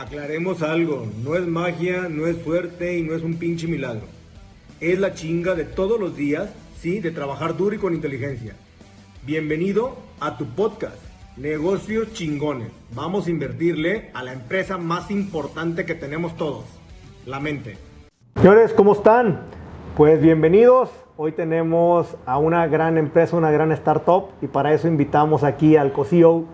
Aclaremos algo, no es magia, no es suerte y no es un pinche milagro. Es la chinga de todos los días, sí, de trabajar duro y con inteligencia. Bienvenido a tu podcast, Negocios Chingones. Vamos a invertirle a la empresa más importante que tenemos todos, la mente. Señores, ¿cómo están? Pues bienvenidos. Hoy tenemos a una gran empresa, una gran startup y para eso invitamos aquí al co-CEO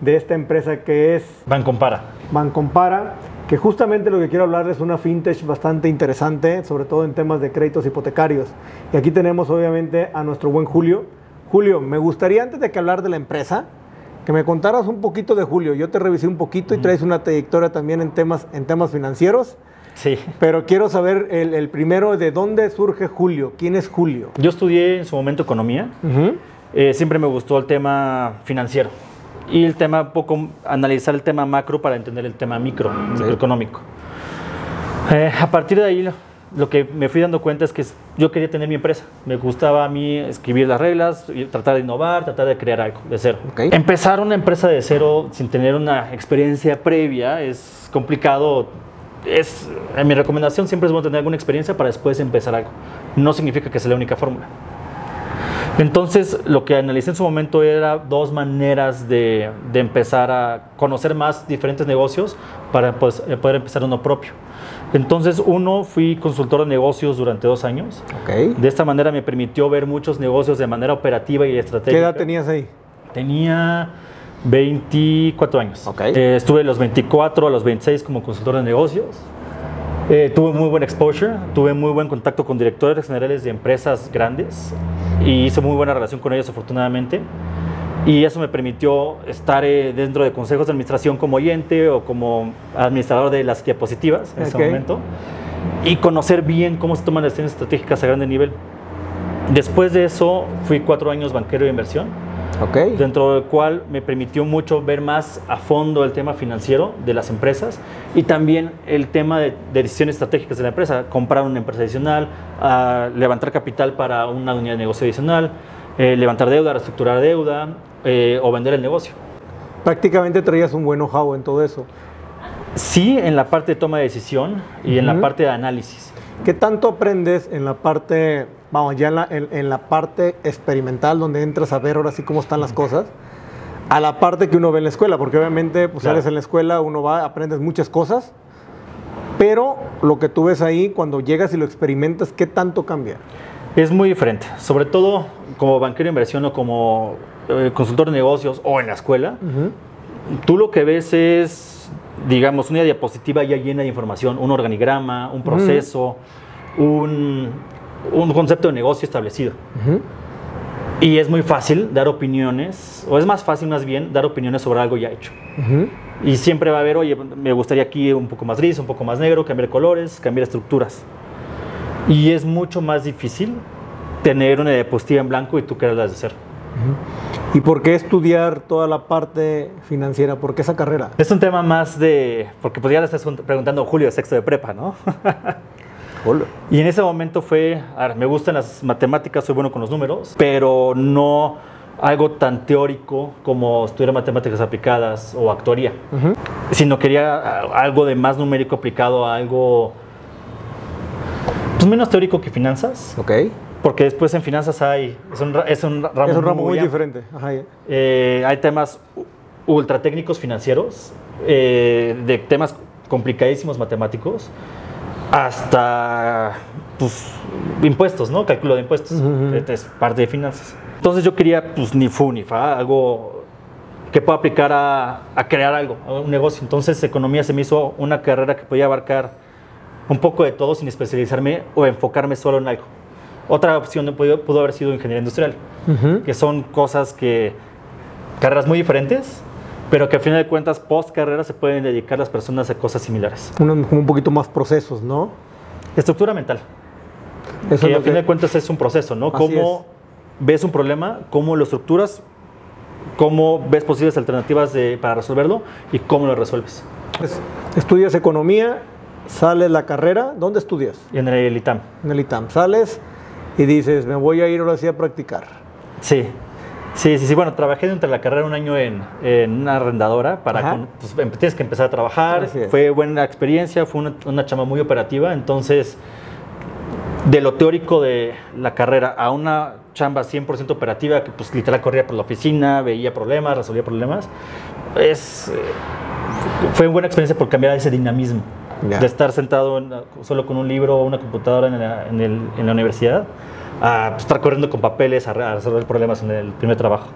de esta empresa que es Bancompara. Bancompara, que justamente lo que quiero hablar es una fintech bastante interesante, sobre todo en temas de créditos hipotecarios. Y aquí tenemos obviamente a nuestro buen Julio. Julio, me gustaría antes de que hablar de la empresa, que me contaras un poquito de Julio. Yo te revisé un poquito y traes una trayectoria también en temas, en temas financieros. Sí. Pero quiero saber el, el primero de dónde surge Julio. ¿Quién es Julio? Yo estudié en su momento economía. Eh, siempre me gustó el tema financiero y el tema poco analizar el tema macro para entender el tema micro, microeconómico. Eh, a partir de ahí lo, lo que me fui dando cuenta es que yo quería tener mi empresa. Me gustaba a mí escribir las reglas, tratar de innovar, tratar de crear algo de cero. Ok. Empezar una empresa de cero sin tener una experiencia previa es complicado. Es, en mi recomendación siempre es bueno tener alguna experiencia para después empezar algo. No significa que sea la única fórmula. Entonces, lo que analicé en su momento era dos maneras de, de empezar a conocer más diferentes negocios para pues, eh, poder empezar uno propio. Entonces, uno, fui consultor de negocios durante dos años. Ok. De esta manera me permitió ver muchos negocios de manera operativa y estratégica. ¿Qué edad tenías ahí? Tenía 24 años. Ok. Eh, estuve de los 24 a los 26 como consultor de negocios. Eh, tuve muy buen exposure, tuve muy buen contacto con directores generales de empresas grandes y hice muy buena relación con ellos afortunadamente. Y eso me permitió estar eh, dentro de consejos de administración como oyente o como administrador de las diapositivas en ese Ok. momento y conocer bien cómo se toman decisiones estratégicas a grande nivel. Después de eso fui cuatro años banquero de inversión Dentro del cual me permitió mucho ver más a fondo el tema financiero de las empresas y también el tema de, de decisiones estratégicas de la empresa, comprar una empresa adicional, ah, levantar capital para una unidad de negocio adicional, eh, levantar deuda, reestructurar deuda eh, o vender el negocio. Prácticamente traías un buen know-how en todo eso. Sí, en la parte de toma de decisión y en la parte de análisis. ¿Qué tanto aprendes en la parte, vamos, ya en la, en- en la parte experimental, donde entras a ver ahora sí cómo están las cosas, a la parte que uno ve en la escuela? Porque obviamente, pues Claro. sales en la escuela, uno va, aprendes muchas cosas, pero lo que tú ves ahí, cuando llegas y lo experimentas, ¿qué tanto cambia? Es muy diferente, sobre todo como banquero de inversión o como eh, consultor de negocios o en la escuela. Tú lo que ves es, digamos, una diapositiva ya llena de información, un organigrama, un proceso, un, un concepto de negocio establecido. Ujú. Y es muy fácil dar opiniones, o es más fácil más bien dar opiniones sobre algo ya hecho. Ujú. Y siempre va a haber, oye, me gustaría aquí un poco más gris, un poco más negro, cambiar colores, cambiar estructuras. Y es mucho más difícil tener una diapositiva en blanco y tú quererlas de cero. ¿Y por qué estudiar toda la parte financiera? ¿Por qué esa carrera? Es un tema más de, porque pues ya le estás preguntando Julio sexto de prepa, ¿no? Y en ese momento fue, a ver, me gustan las matemáticas, soy bueno con los números, pero no algo tan teórico como estudiar matemáticas aplicadas o actuaría, sino quería ah, algo de más numérico aplicado a algo pues, menos teórico que finanzas, Ok. porque después en finanzas hay, es un, es un ramo, es un ramo muy amplio. diferente. Ajá. Eh, hay temas ultra técnicos financieros, eh, de temas complicadísimos matemáticos, hasta pues, impuestos, ¿no? Cálculo de impuestos. Este es parte de finanzas. Entonces yo quería, pues, ni fu ni fa, algo que pueda aplicar a, a crear algo, a un negocio. Entonces economía se me hizo una carrera que podía abarcar un poco de todo sin especializarme o enfocarme solo en algo. Otra opción pudo, pudo haber sido ingeniería industrial que son cosas que, carreras muy diferentes, pero que a final de cuentas, post carrera, se pueden dedicar las personas a cosas similares. Uno- como un poquito más procesos, ¿no? Estructura mental, Eso que es a lo fin que- de cuentas es un proceso, ¿no? Así Cómo ves un problema, cómo lo estructuras, cómo ves posibles alternativas de- para resolverlo y cómo lo resuelves. Pues, estudias economía, sales la carrera, ¿dónde estudias? En el ITAM. En el ITAM. Sales y dices, me voy a ir ahora sí a practicar. Sí. Sí, sí, sí. Bueno, trabajé durante la carrera un año en, en una arrendadora para con- pues, em- tienes que empezar a trabajar. Fue buena experiencia, fue una, una chama muy operativa. Entonces, de lo teórico de la carrera a una chamba 100% operativa, que pues literal corría por la oficina, veía problemas, resolvía problemas, es, eh, fue buena experiencia por cambiar ese dinamismo. Ya. De estar sentado en- solo con un libro o una computadora en la, en el- en la universidad, a estar corriendo con papeles a, re- a resolver problemas en el primer trabajo.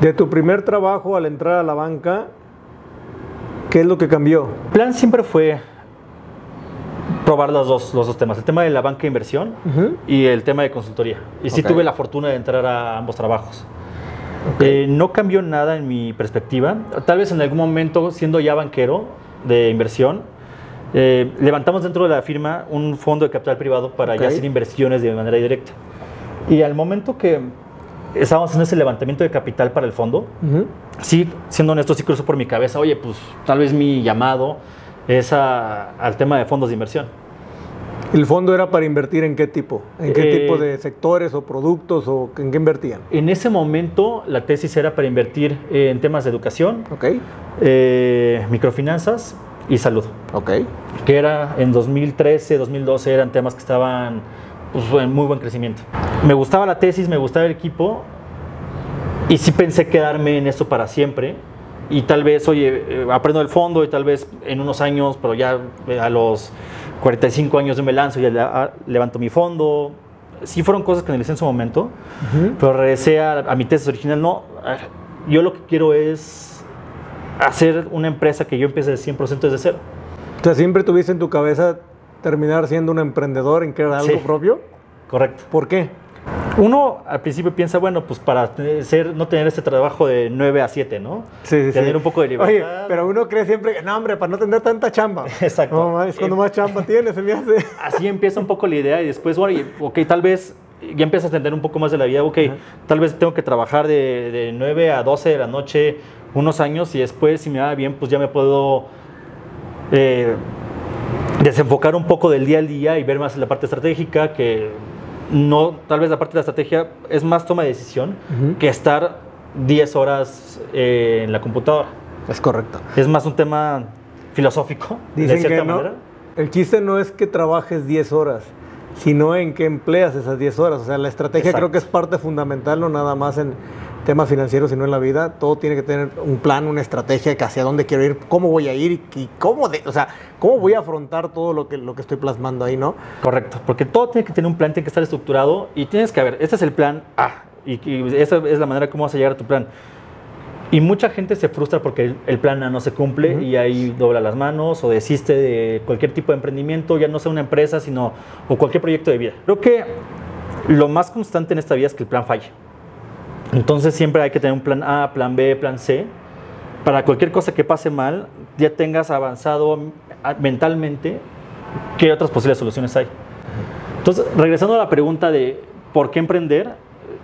De tu primer trabajo al entrar a la banca, ¿qué es lo que cambió? El plan siempre fue probar los dos, los dos temas, el tema de la banca de inversión Ujú. y el tema de consultoría. Y sí Ok. tuve la fortuna de entrar a ambos trabajos. Eh, no cambió nada en mi perspectiva. Tal vez en algún momento, siendo ya banquero de inversión, eh, levantamos dentro de la firma un fondo de capital privado para Ok. ya hacer inversiones de manera directa. Y al momento que estábamos haciendo ese levantamiento de capital para el fondo, Ujú. sí, siendo honesto, sí cruzó por mi cabeza, oye, pues tal vez mi llamado es a- al tema de fondos de inversión. ¿El fondo era para invertir en qué tipo? ¿En qué Eh, tipo de sectores o productos o en qué invertían? En ese momento la tesis era para invertir en temas de educación, Ok, eh, microfinanzas y salud, ok. que era en 2013, 2012 eran temas que estaban pues, en muy buen crecimiento. Me gustaba la tesis, me gustaba el equipo y sí pensé quedarme en esto para siempre. Y tal vez, oye, eh, aprendo el fondo y tal vez en unos años, pero ya eh, a los 45 años yo me lanzo y ya le- a- levanto mi fondo. Sí fueron cosas que analicé en su momento, Ujú. pero regresé a, a mi tesis original. No, ah, yo lo que quiero es hacer una empresa que yo empiece de 100% desde cero. O sea, siempre tuviste en tu cabeza terminar siendo un emprendedor en crear algo Sí. propio. Correcto. ¿Por qué? Uno al principio piensa, bueno, pues para ser, no tener este trabajo de 9 a 7, ¿no? Sí, sí, Tener sí. un poco de libertad. Oye, pero uno cree siempre no, hombre, para no tener tanta chamba. Exacto. No, es cuando más chamba tienes, se me hace. Así empieza un poco la idea y después, bueno, ok, tal vez ya empiezas a entender un poco más de la vida, ok, tal vez tengo que trabajar de, de 9 a 12 de la noche unos años y después, si me va bien, pues ya me puedo eh, desenfocar un poco del día al día y ver más la parte estratégica, que no, tal vez la parte de la estrategia es más toma de decisión que estar 10 horas eh, en la computadora. Es correcto. Es más un tema filosófico, de Dicen cierta que no. manera. El chiste no es que trabajes 10 horas, sino en qué empleas esas 10 horas. O sea, la estrategia Exacto. creo que es parte fundamental, no nada más en temas financieros, sino en la vida. Todo tiene que tener un plan, una estrategia, que hacia dónde quiero ir, cómo voy a ir y, cómo, de- o sea, cómo voy a afrontar todo lo que, lo que estoy plasmando ahí, ¿no? Correcto, porque todo tiene que tener un plan, tiene que estar estructurado y tienes que ver, este es el plan A y, y esa es la manera como vas a llegar a tu plan. Y mucha gente se frustra porque el, plan A no se cumple Ujú. y ahí dobla las manos o desiste de cualquier tipo de emprendimiento, ya no sea una empresa, sino o cualquier proyecto de vida. Creo que lo más constante en esta vida es que el plan falle. Entonces siempre hay que tener un plan A, plan B, plan C, para cualquier cosa que pase mal, ya tengas avanzado mentalmente qué otras posibles soluciones hay. Entonces, regresando a la pregunta de por qué emprender,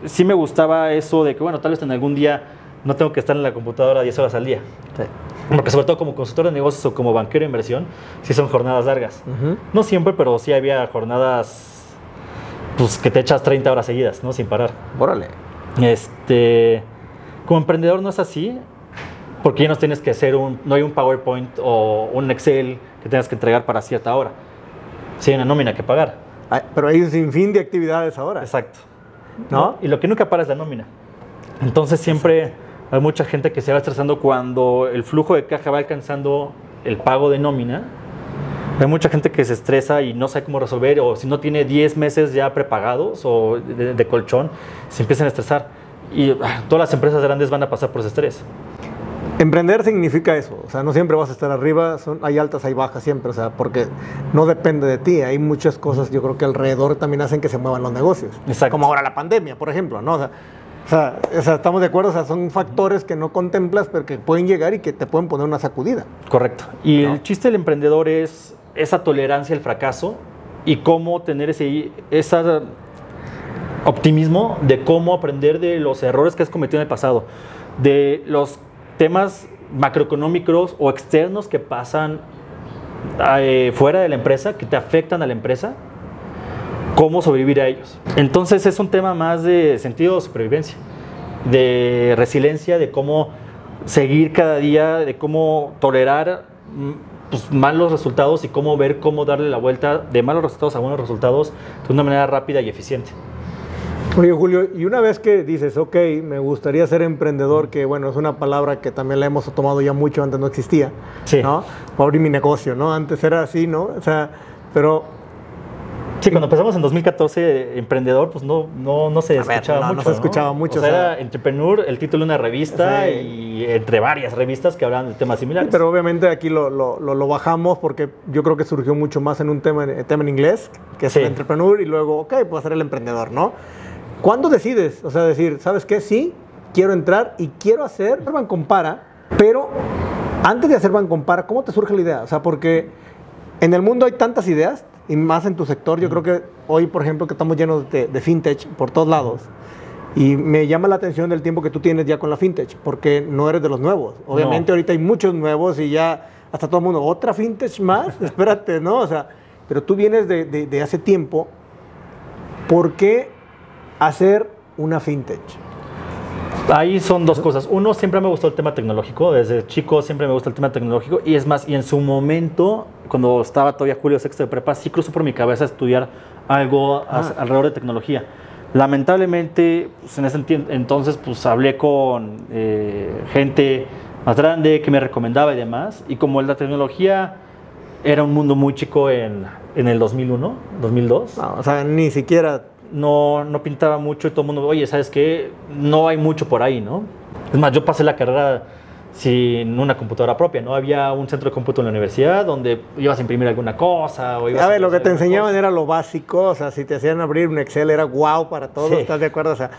sí me gustaba eso de que, bueno, tal vez en algún día no tengo que estar en la computadora 10 horas al día. Porque sobre todo como consultor de negocios o como banquero de inversión, sí son jornadas largas. Ujú. No siempre, pero sí había jornadas pues, que te echas 30 horas seguidas, ¿no? Sin parar. Órale. Este, como emprendedor no es así, porque ya no tienes que hacer un, no hay un PowerPoint o un Excel que tengas que entregar para cierta hora. Sí hay una nómina que pagar. Pero hay un sinfín de actividades ahora. Exacto. ¿No? Y lo que nunca para es la nómina. Entonces siempre hay mucha gente que se va estresando cuando el flujo de caja va alcanzando el pago de nómina. Hay mucha gente que se estresa y no sabe cómo resolver, o si no tiene 10 meses ya prepagados o de, de colchón, se empiezan a estresar. Y ah, todas las empresas grandes van a pasar por ese estrés. Emprender significa eso, o sea, no siempre vas a estar arriba, son, hay altas, hay bajas siempre, o sea, porque no depende de ti, hay muchas cosas, yo creo que alrededor también hacen que se muevan los negocios, Exacto. como ahora la pandemia, por ejemplo, ¿no? O sea, o sea, o sea, estamos de acuerdo, o sea, son factores que no contemplas, pero que pueden llegar y que te pueden poner una sacudida. Correcto. Y ¿No? el chiste del emprendedor es esa tolerancia al fracaso y cómo tener ese optimismo de cómo aprender de los errores que has cometido en el pasado, de los temas macroeconómicos o externos que pasan eh, fuera de la empresa, que te afectan a la empresa, cómo sobrevivir a ellos. Entonces es un tema más de sentido de supervivencia. de resiliencia, de cómo seguir cada día, de cómo tolerar mm, pues, malos resultados y cómo ver cómo darle la vuelta de malos resultados a buenos resultados de una manera rápida y eficiente. Oye, Julio, y una vez que dices, ok, me gustaría ser emprendedor, que bueno, es una palabra que también la hemos tomado ya mucho, antes no existía, Sí. ¿no? Abrir mi negocio, ¿no? Antes era así, ¿no? O sea, pero Sí, cuando empezamos en 2014, emprendedor, pues no, no, no se A escuchaba no, no mucho. se escuchaba mucho, O sea, o sea- era Entrepreneur, el título de una revista Sí. y entre varias revistas que hablaban de temas similares. Pero obviamente aquí lo, lo- lo- lo bajamos porque yo creo que surgió mucho más en un tema, en- tema en inglés, que es Sí. el entrepreneur, y luego, ok, puedo ser el emprendedor, ¿no? ¿Cuándo decides? O sea, decir, ¿sabes qué? Sí, quiero entrar y quiero hacer Bancompara, pero antes de hacer Bancompara, ¿cómo te surge la idea? O sea, porque en el mundo hay tantas ideas, y más en tu sector, yo creo que hoy, por ejemplo, que estamos llenos de, de fintech por todos lados, y me llama la atención el tiempo que tú tienes ya con la fintech, porque no eres de los nuevos. Obviamente No. ahorita hay muchos nuevos y ya hasta todo el mundo, otra fintech más, espérate, ¿no? O sea, pero tú vienes de, de- de hace tiempo, ¿por qué hacer una fintech? Ahí son dos cosas. Uno, siempre me gustó el tema tecnológico. Desde chico siempre me gusta el tema tecnológico. Y es más, y en su momento, cuando estaba todavía Julio sexto de prepa, sí cruzó por mi cabeza estudiar algo as- alrededor de tecnología. Lamentablemente, pues, en ese entonces, pues hablé con eh, gente más grande que me recomendaba y demás. Y como la tecnología era un mundo muy chico en, en el 2001, 2002 No, o sea, ni siquiera... no, no pintaba mucho y todo el mundo, oye, ¿sabes qué? No hay mucho por ahí, ¿no? Es más, yo pasé la carrera sin una computadora propia, ¿no? Había un centro de cómputo en la universidad donde ibas a imprimir alguna cosa o ibas A ver, lo que te enseñaban cosa. era lo básico, o sea, si te hacían abrir un Excel era wow para todos, Sí. ¿estás de acuerdo? O sea,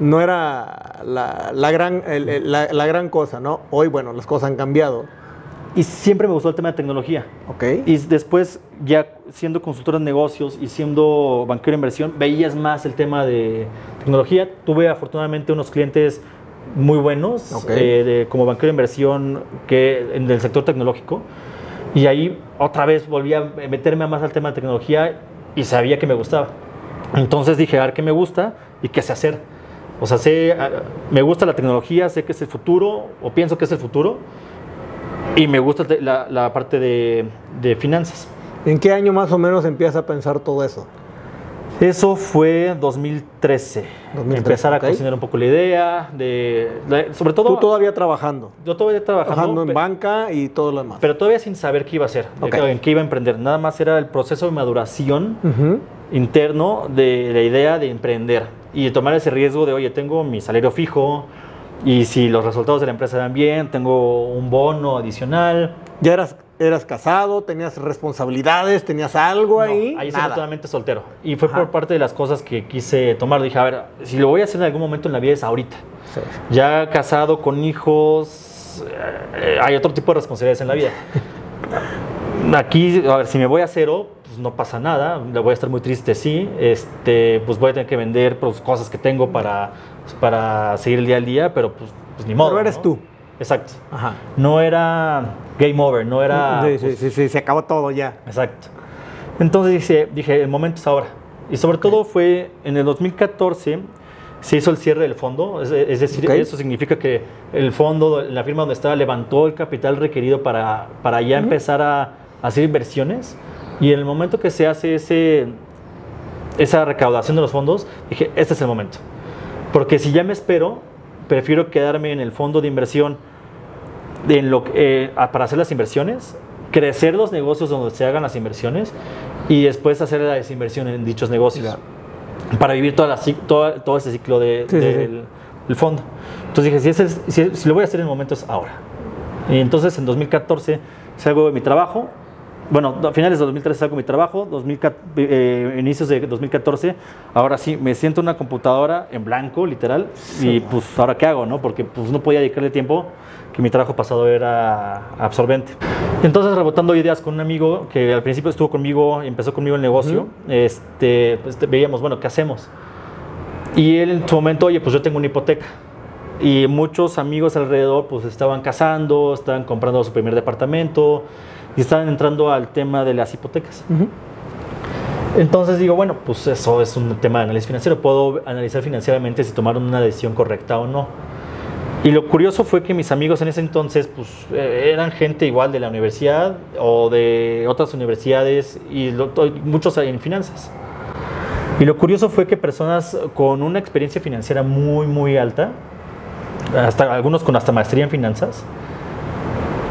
no era la, la gran, el- el- la, la gran cosa, ¿no? Hoy, bueno, las cosas han cambiado, Y siempre me gustó el tema de tecnología. Y después, ya siendo consultor en negocios y siendo banquero de inversión, veías más el tema de tecnología. Tuve afortunadamente unos clientes muy buenos Ok. eh, de- como banquero de inversión que en el sector tecnológico. Y ahí otra vez volví a meterme más al tema de tecnología y sabía que me gustaba. Entonces dije, a ver qué me gusta y qué sé hacer. O sea, sé, ah, me gusta la tecnología, sé que es el futuro, o pienso que es el futuro, y me gusta la, la parte de, de finanzas. ¿En qué año más o menos empiezas a pensar todo eso? Eso fue 2013. 2013, Empezar a ok. cocinar un poco la idea, de, la- sobre todo... Tú todavía trabajando, yo todavía trabajando, trabajando en banca y todo lo demás. pero todavía sin saber qué iba a hacer, de Ok. qué- en qué iba a emprender. Nada más era el proceso de maduración Ujú. interno de la idea de emprender y de tomar ese riesgo de, oye, tengo mi salario fijo y si los resultados de la empresa dan bien, tengo un bono adicional. Ya eras, eras casado, tenías responsabilidades, tenías algo No, ahí. ahí estaba totalmente soltero. Y fue Ajá. por parte de las cosas que quise tomar. Dije, a ver, si lo voy a hacer en algún momento en la vida es ahorita. Sí. Ya casado con hijos, eh, hay otro tipo de responsabilidades en la vida. Aquí, a ver, si me voy a cero, pues no pasa nada. Le voy a estar muy triste, sí. Este, pues voy a tener que vender pues, cosas que tengo para, para seguir el día al día, pero pues, pues ni modo. Pero eres ¿no? tú. Exacto. Ajá. No era game over, no era. sí, sí, pues, sí, sí, se acabó todo ya. Exacto. Entonces dije, dije, el momento es ahora. Y sobre todo fue en el 2014 se hizo el cierre del fondo, es, es decir, Ok. eso significa que el fondo, la firma donde estaba, levantó el capital requerido para, para ya empezar a, hacer inversiones. Y en el momento que se hace ese, esa recaudación de los fondos, dije, este es el momento. Porque si ya me espero, prefiero quedarme en el fondo de inversión en lo, que- eh, para hacer las inversiones, crecer los negocios donde se hagan las inversiones y después hacer la desinversión en dichos negocios. Claro. Para vivir toda la, todo ese ciclo de- Sí, sí, sí. del, del fondo. Entonces dije, si, ese es- si, si lo voy a hacer en el momento es ahora. Y entonces en 2014 salgo de mi trabajo. Bueno, a finales de 2013 salgo de mi trabajo, 2014, eh, inicios de 2014, ahora sí, me siento en una computadora en blanco, literal, y pues ahora qué hago, ¿no? Porque pues no podía dedicarle tiempo, que mi trabajo pasado era absorbente. Entonces, rebotando ideas con un amigo que al principio estuvo conmigo, empezó conmigo el negocio, este, pues, veíamos, bueno, ¿qué hacemos? Y él en su momento, oye, pues yo tengo una hipoteca. Y muchos amigos alrededor pues estaban casando, estaban comprando su primer departamento y estaban entrando al tema de las hipotecas. Entonces digo, bueno, pues eso es un tema de análisis financiero. Puedo analizar financieramente si tomaron una decisión correcta o no. Y lo curioso fue que mis amigos en ese entonces pues, eh, eran gente igual de la universidad o de otras universidades y muchos en finanzas. Y lo curioso fue que personas con una experiencia financiera muy, muy alta, hasta algunos con hasta maestría en finanzas,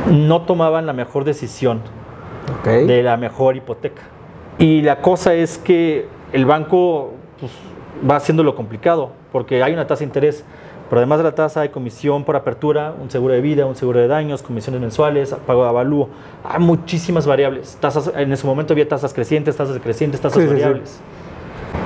no tomaban la mejor decisión de la mejor hipoteca. Y la cosa es que el banco pues, va haciendo lo complicado, porque hay una tasa de interés pero además de la tasa hay comisión por apertura, un seguro de vida, un seguro de daños, comisiones mensuales, pago de avalúo. Hay muchísimas variables. Tasas, en ese momento había tasas crecientes, tasas decrecientes, tasas variables.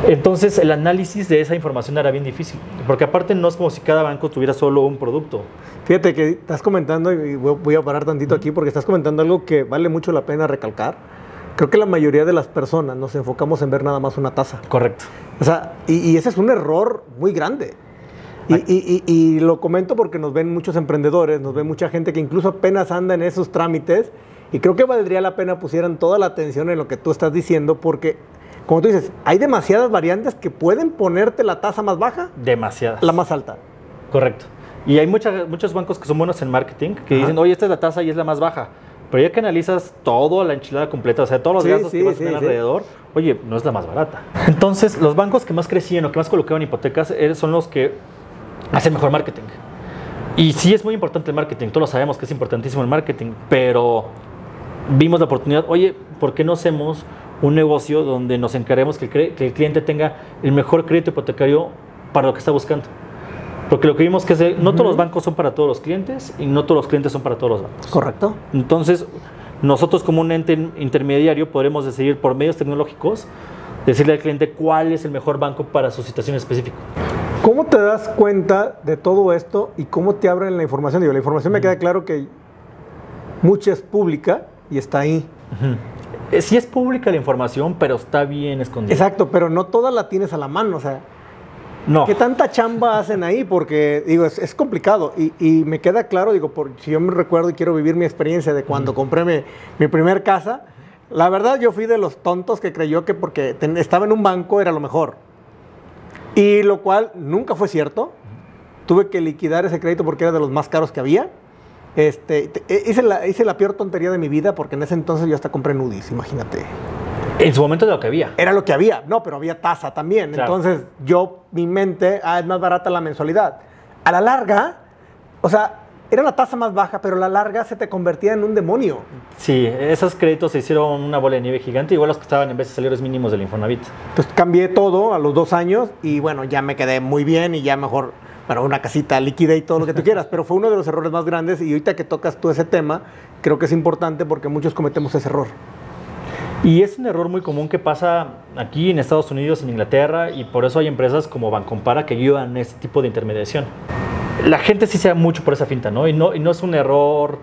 Entonces el análisis de esa información era bien difícil, porque aparte no es como si cada banco tuviera solo un producto. Fíjate que estás comentando, y voy a parar tantito aquí, porque estás comentando algo que vale mucho la pena recalcar. Creo que la mayoría de las personas nos enfocamos en ver nada más una tasa. Correcto. O sea, y, y ese es un error muy grande. Y, lo comento porque nos ven muchos emprendedores, nos ven mucha gente que incluso apenas anda en esos trámites y creo que valdría la pena pusieran toda la atención en lo que tú estás diciendo porque, como tú dices, hay demasiadas variantes que pueden ponerte la tasa más baja. Demasiadas. La más alta. Correcto. Y hay muchos bancos que son buenos en marketing que dicen, oye, esta es la tasa y es la más baja. Pero ya que analizas todo la enchilada completa, o sea, todos los gastos que vas a tener alrededor, oye, no es la más barata. Entonces, los bancos que más crecían o que más colocaban hipotecas eh, son los que hacer mejor marketing. Y sí es muy importante el marketing, todos lo sabemos que es importantísimo el marketing, pero vimos la oportunidad, oye, ¿por qué no hacemos un negocio donde nos encarguemos que el, que el cliente tenga el mejor crédito hipotecario para lo que está buscando? Porque lo que vimos es que no todos los bancos son para todos los clientes y no todos los clientes son para todos los bancos. Correcto. Entonces, nosotros como un ente intermediario podremos decidir por medios tecnológicos decirle al cliente cuál es el mejor banco para su situación específica. ¿Cómo te das cuenta de todo esto y cómo te abren la información? Digo, la información me queda claro que mucha es pública y está ahí. Sí es pública la información, pero está bien escondida. Exacto, pero no toda la tienes a la mano, o sea. No. ¿Qué tanta chamba hacen ahí? Porque, digo, es, complicado. Y, me queda claro, digo, por, si yo me recuerdo y quiero vivir mi experiencia de cuando compré mi, mi, primer casa, la verdad yo fui de los tontos que creyó que porque estaba en un banco era lo mejor. Y lo cual nunca fue cierto. Tuve que liquidar ese crédito porque era de los más caros que había. Este, e, hice, la, hice la peor tontería de mi vida porque en ese entonces yo hasta compré Nudis, imagínate. En su momento de lo que había. Era lo que había, no, pero había tasa también. Entonces yo, mi mente, ah, es más barata la mensualidad. A la larga, o sea, era la tasa más baja, pero la larga se te convertía en un demonio. Sí, esos créditos se hicieron una bola de nieve gigante, igual los que estaban en vez de salarios mínimos del Infonavit. Entonces cambié todo a los dos años y bueno, ya me quedé muy bien y ya mejor, para una casita líquida y todo lo que tú quieras, pero fue uno de los errores más grandes y ahorita que tocas tú ese tema, creo que es importante porque muchos cometemos ese error. Y es un error muy común que pasa aquí en Estados Unidos, en Inglaterra, y por eso hay empresas como Bancompara que ayudan en este tipo de intermediación la gente sí se da mucho por esa finta, ¿no? Y no, y no es un error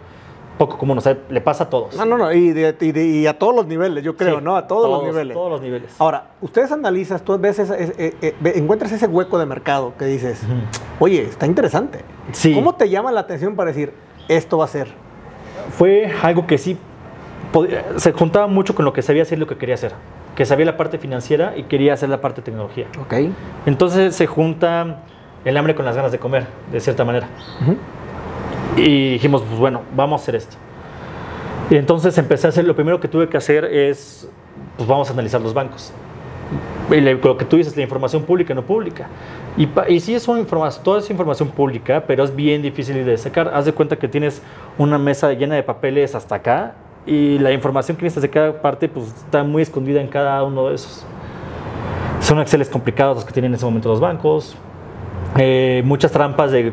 poco común, o sea, le pasa a todos. No, no, no, y, a todos los niveles, yo creo, ¿no? A todos, los niveles. todos los niveles. Ahora, ustedes analizas, tú ves, eh, eh, encuentras ese hueco de mercado que dices, oye, está interesante. Sí. ¿Cómo te llama la atención para decir, esto va a ser? Fue algo que sí, se juntaba mucho con lo que sabía hacer y lo que quería hacer. Que sabía la parte financiera y quería hacer la parte de tecnología. Ok. Entonces se junta el hambre con las ganas de comer, de cierta manera. Y dijimos, pues bueno, vamos a hacer esto. Y entonces empecé a hacer, lo primero que tuve que hacer es, pues vamos a analizar los bancos. Y lo que tú dices, la información pública, no pública. Y, y sí es una información, toda es información pública, pero es bien difícil de sacar. Haz de cuenta que tienes una mesa llena de papeles hasta acá y la información que necesitas de cada parte pues está muy escondida en cada uno de esos. Son Exceles complicados los que tienen en ese momento los bancos, eh, muchas trampas de,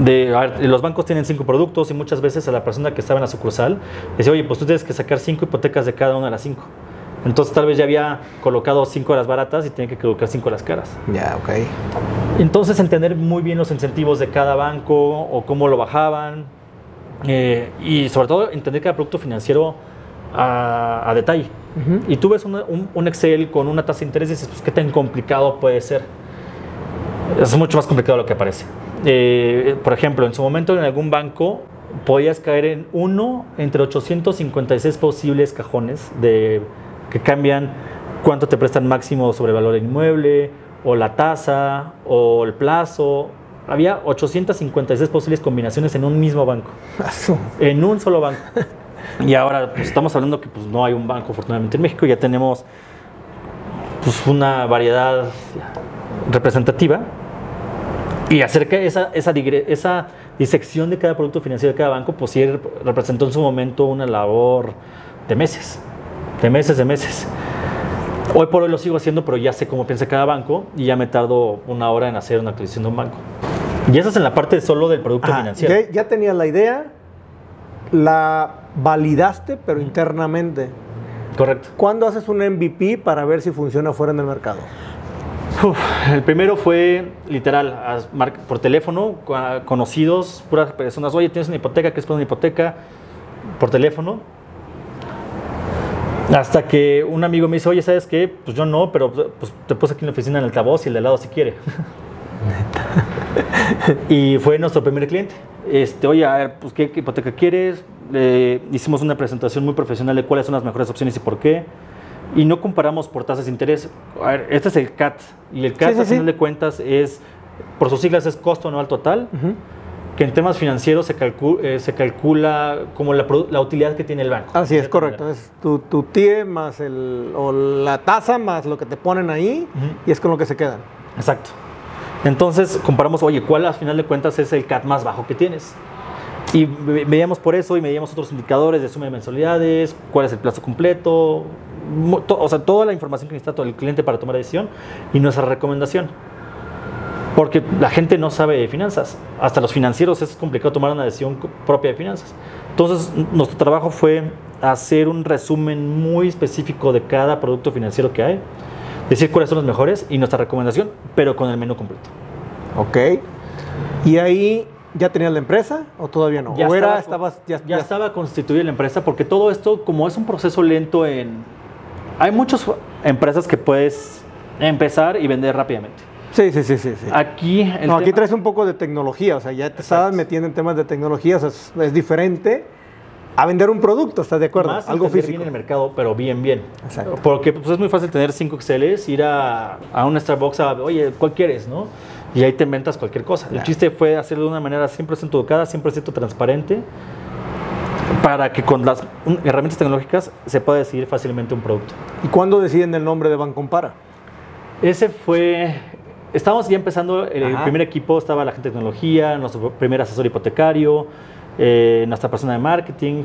los bancos tienen cinco productos y muchas veces a la persona que estaba en la sucursal decía, oye, pues tú tienes que sacar cinco hipotecas de cada una de las cinco. Entonces tal vez ya había colocado cinco de las baratas y tiene que colocar cinco de las caras. Ya, ok. Entonces entender muy bien los incentivos de cada banco o cómo lo bajaban eh, y sobre todo entender cada producto financiero a, detalle. Y tú ves un, un, Excel con una tasa de interés y dices, pues qué tan complicado puede ser es mucho más complicado de lo que parece. Eh, por ejemplo, en su momento en algún banco podías caer en uno entre 856 posibles cajones de, que cambian cuánto te prestan máximo sobre valor del inmueble, o la tasa, o el plazo. Había 856 posibles combinaciones en un mismo banco. en un solo banco. Y ahora pues, estamos hablando que pues, no hay un banco, afortunadamente, en México. Ya tenemos pues, una variedad representativa. Y acerca de esa, esa, esa disección de cada producto financiero de cada banco, pues sí representó en su momento una labor de meses, de meses, de meses. Hoy por hoy lo sigo haciendo, pero ya sé cómo piensa cada banco y ya me tardo una hora en hacer una actualización de un banco. Y eso es en la parte solo del producto financiero. Ya, ya tenías la idea, la validaste, pero internamente. Correcto. ¿Cuándo haces un MVP para ver si funciona fuera en el mercado? El primero fue literal, por teléfono, conocidos, puras personas, oye, tienes una hipoteca, ¿qué es una hipoteca? Por teléfono. Hasta que un amigo me dice, oye, ¿sabes qué? Pues yo no, pero pues, te puse aquí en la oficina en el altavoz y el de lado si quiere. y fue nuestro primer cliente. Este, oye, a ver, pues, ¿qué, hipoteca quieres? hicimos una presentación muy profesional de cuáles son las mejores opciones y por qué y no comparamos por tasas de interés. A ver, este es el CAT y el CAT, a final de cuentas, es, por sus siglas, es costo anual total. Que en temas financieros se, eh, se calcula como la, la, utilidad que tiene el banco. Así es, correcto. Es tu, tu TIE más el, o la tasa más lo que te ponen ahí y es con lo que se quedan. Exacto. Entonces comparamos, oye, ¿cuál a final de cuentas es el CAT más bajo que tienes? Y veíamos por eso y medíamos otros indicadores de suma de mensualidades, cuál es el plazo completo, o sea, toda la información que necesita todo el cliente para tomar decisión y nuestra recomendación. Porque la gente no sabe de finanzas. Hasta los financieros es complicado tomar una decisión propia de finanzas. Entonces, nuestro trabajo fue hacer un resumen muy específico de cada producto financiero que hay, decir cuáles son los mejores y nuestra recomendación, pero con el menú completo. Ok. Y ahí ¿Ya tenías la empresa o todavía no? Ya, estaba, estabas, ya, ya, estaba constituida la empresa porque todo esto, como es un proceso lento en, hay muchas empresas que puedes empezar y vender rápidamente. Sí, sí, sí, sí. Aquí, no, aquí traes un poco de tecnología, o sea, ya te estabas metiendo en temas de tecnología, o sea, es, diferente a vender un producto, ¿estás de acuerdo? Algo físico. bien en el mercado, pero bien, bien. Exacto. Porque pues, es muy fácil tener 5 Exceles, ir a, a un Starbucks a, oye, ¿cuál quieres, no? Y ahí te inventas cualquier cosa. El chiste fue hacerlo de una manera 100% educada, 100% transparente, para que con las herramientas tecnológicas se pueda decidir fácilmente un producto. ¿Y cuándo deciden el nombre de Bancompara? Ese fue, estábamos ya empezando, el primer equipo estaba la gente de tecnología, nuestro primer asesor hipotecario, eh, nuestra persona de marketing,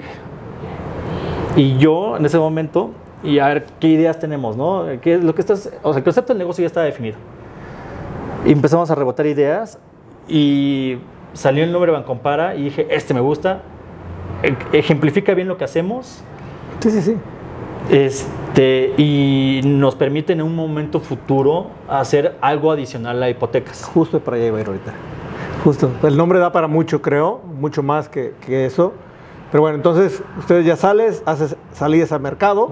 y yo en ese momento, y a ver qué ideas tenemos, ¿no? ¿Qué, lo que estás, o sea, el concepto del negocio ya estaba definido. Empezamos a rebotar ideas y salió el nombre Bancompara y dije, este me gusta, ejemplifica bien lo que hacemos. Sí, sí, sí. Este, y nos permite en un momento futuro hacer algo adicional a hipotecas. Justo para allá iba a ir ahorita. Justo. El nombre da para mucho, creo, mucho más que, que eso. Pero bueno, entonces ustedes ya sales, haces salidas al mercado.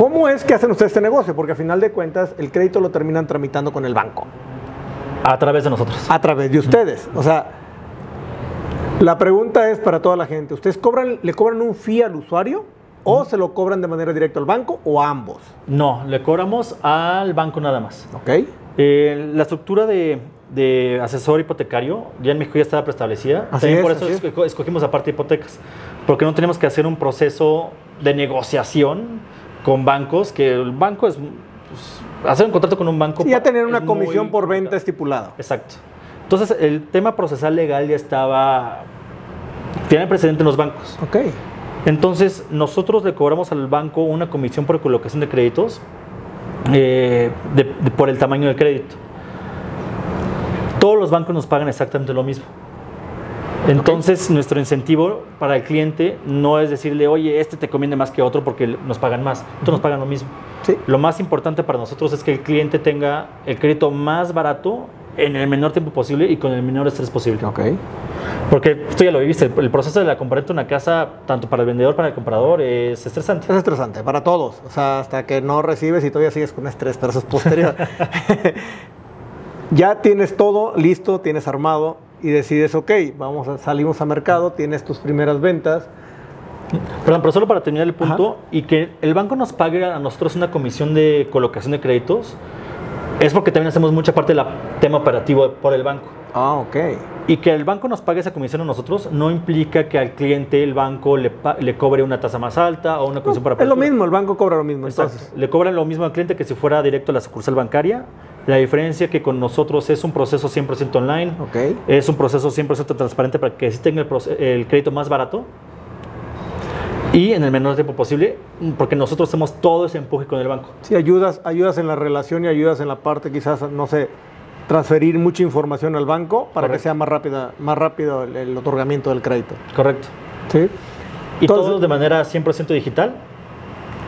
¿Cómo es que hacen ustedes este negocio? Porque a final de cuentas el crédito lo terminan tramitando con el banco. A través de nosotros. A través de ustedes. O sea, la pregunta es para toda la gente, ¿ustedes cobran, le cobran un fee al usuario o se lo cobran de manera directa al banco o a ambos? No, le cobramos al banco nada más. Ok. Eh, la estructura de, asesor hipotecario ya en México ya estaba preestablecida. También por eso escogimos aparte hipotecas, porque no tenemos que hacer un proceso de negociación con bancos, que el banco es... Pues, hacer un contrato con un banco... Y ya tener una comisión por venta estipulada. Exacto. Entonces, el tema procesal legal ya estaba. Tiene precedente en los bancos. Ok. Entonces, nosotros le cobramos al banco una comisión por colocación de créditos eh, por el tamaño del crédito. Todos los bancos nos pagan exactamente lo mismo. Entonces, nuestro incentivo para el cliente no es decirle, oye, este te conviene más que otro porque nos pagan más. Nos pagan lo mismo. ¿Sí? Lo más importante para nosotros es que el cliente tenga el crédito más barato en el menor tiempo posible y con el menor estrés posible. Ok. Porque tú ya lo viviste, el, proceso de la compra de una casa, tanto para el vendedor como para el comprador, es estresante. Es estresante, para todos. O sea, hasta que no recibes y todavía sigues con estrés, pero eso es posterior. ya tienes todo listo, tienes armado y decides, ok, vamos a, salimos a mercado, tienes tus primeras ventas. Perdón, pero solo para terminar el punto, y que el banco nos pague a nosotros una comisión de colocación de créditos, es porque también hacemos mucha parte del tema operativo por el banco. Ah, ok. Y que el banco nos pague esa comisión a nosotros no implica que al cliente el banco le, le cobre una tasa más alta o una comisión para Es lo mismo, el banco cobra lo mismo. Exacto. Entonces, Le cobran lo mismo al cliente que si fuera directo a la sucursal bancaria. La diferencia que con nosotros es un proceso 100% online. ok. Es un proceso 100% transparente para que sí tenga el, el crédito más barato y en el menor tiempo posible, porque nosotros hacemos todo ese empuje con el banco. Sí, ayudas, ayudas en la relación y ayudas en la parte quizás, no sé, transferir mucha información al banco para que Correcto. sea más rápida, más rápido el, el otorgamiento del crédito. Correcto. Sí. Y Entonces- todo de manera 100% digital.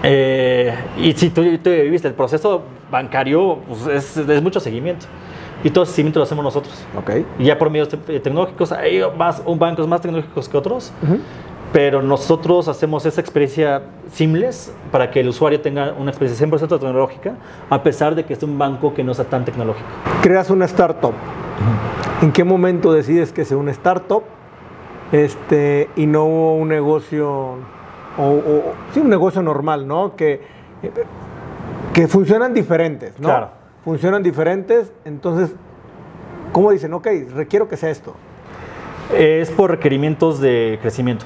Eh, y si tú, tú viviste el proceso bancario, pues es, es mucho seguimiento. Y todo ese seguimiento lo hacemos nosotros. Ok. Y ya por medios te- tecnológicos, hay más, un bancos más tecnológicos que otros, Ujú. Pero nosotros hacemos esa experiencia seamless para que el usuario tenga una experiencia 100% tecnológica, a pesar de que es un banco que no sea tan tecnológico. Creas una startup. ¿En qué momento decides que sea una startup este, y no un negocio, o, o- sí, un negocio normal, ¿no? Que, que funcionan diferentes, ¿no? Claro. Funcionan diferentes, entonces, ¿cómo dicen? Ok, requiero que sea esto. Es por requerimientos de crecimiento.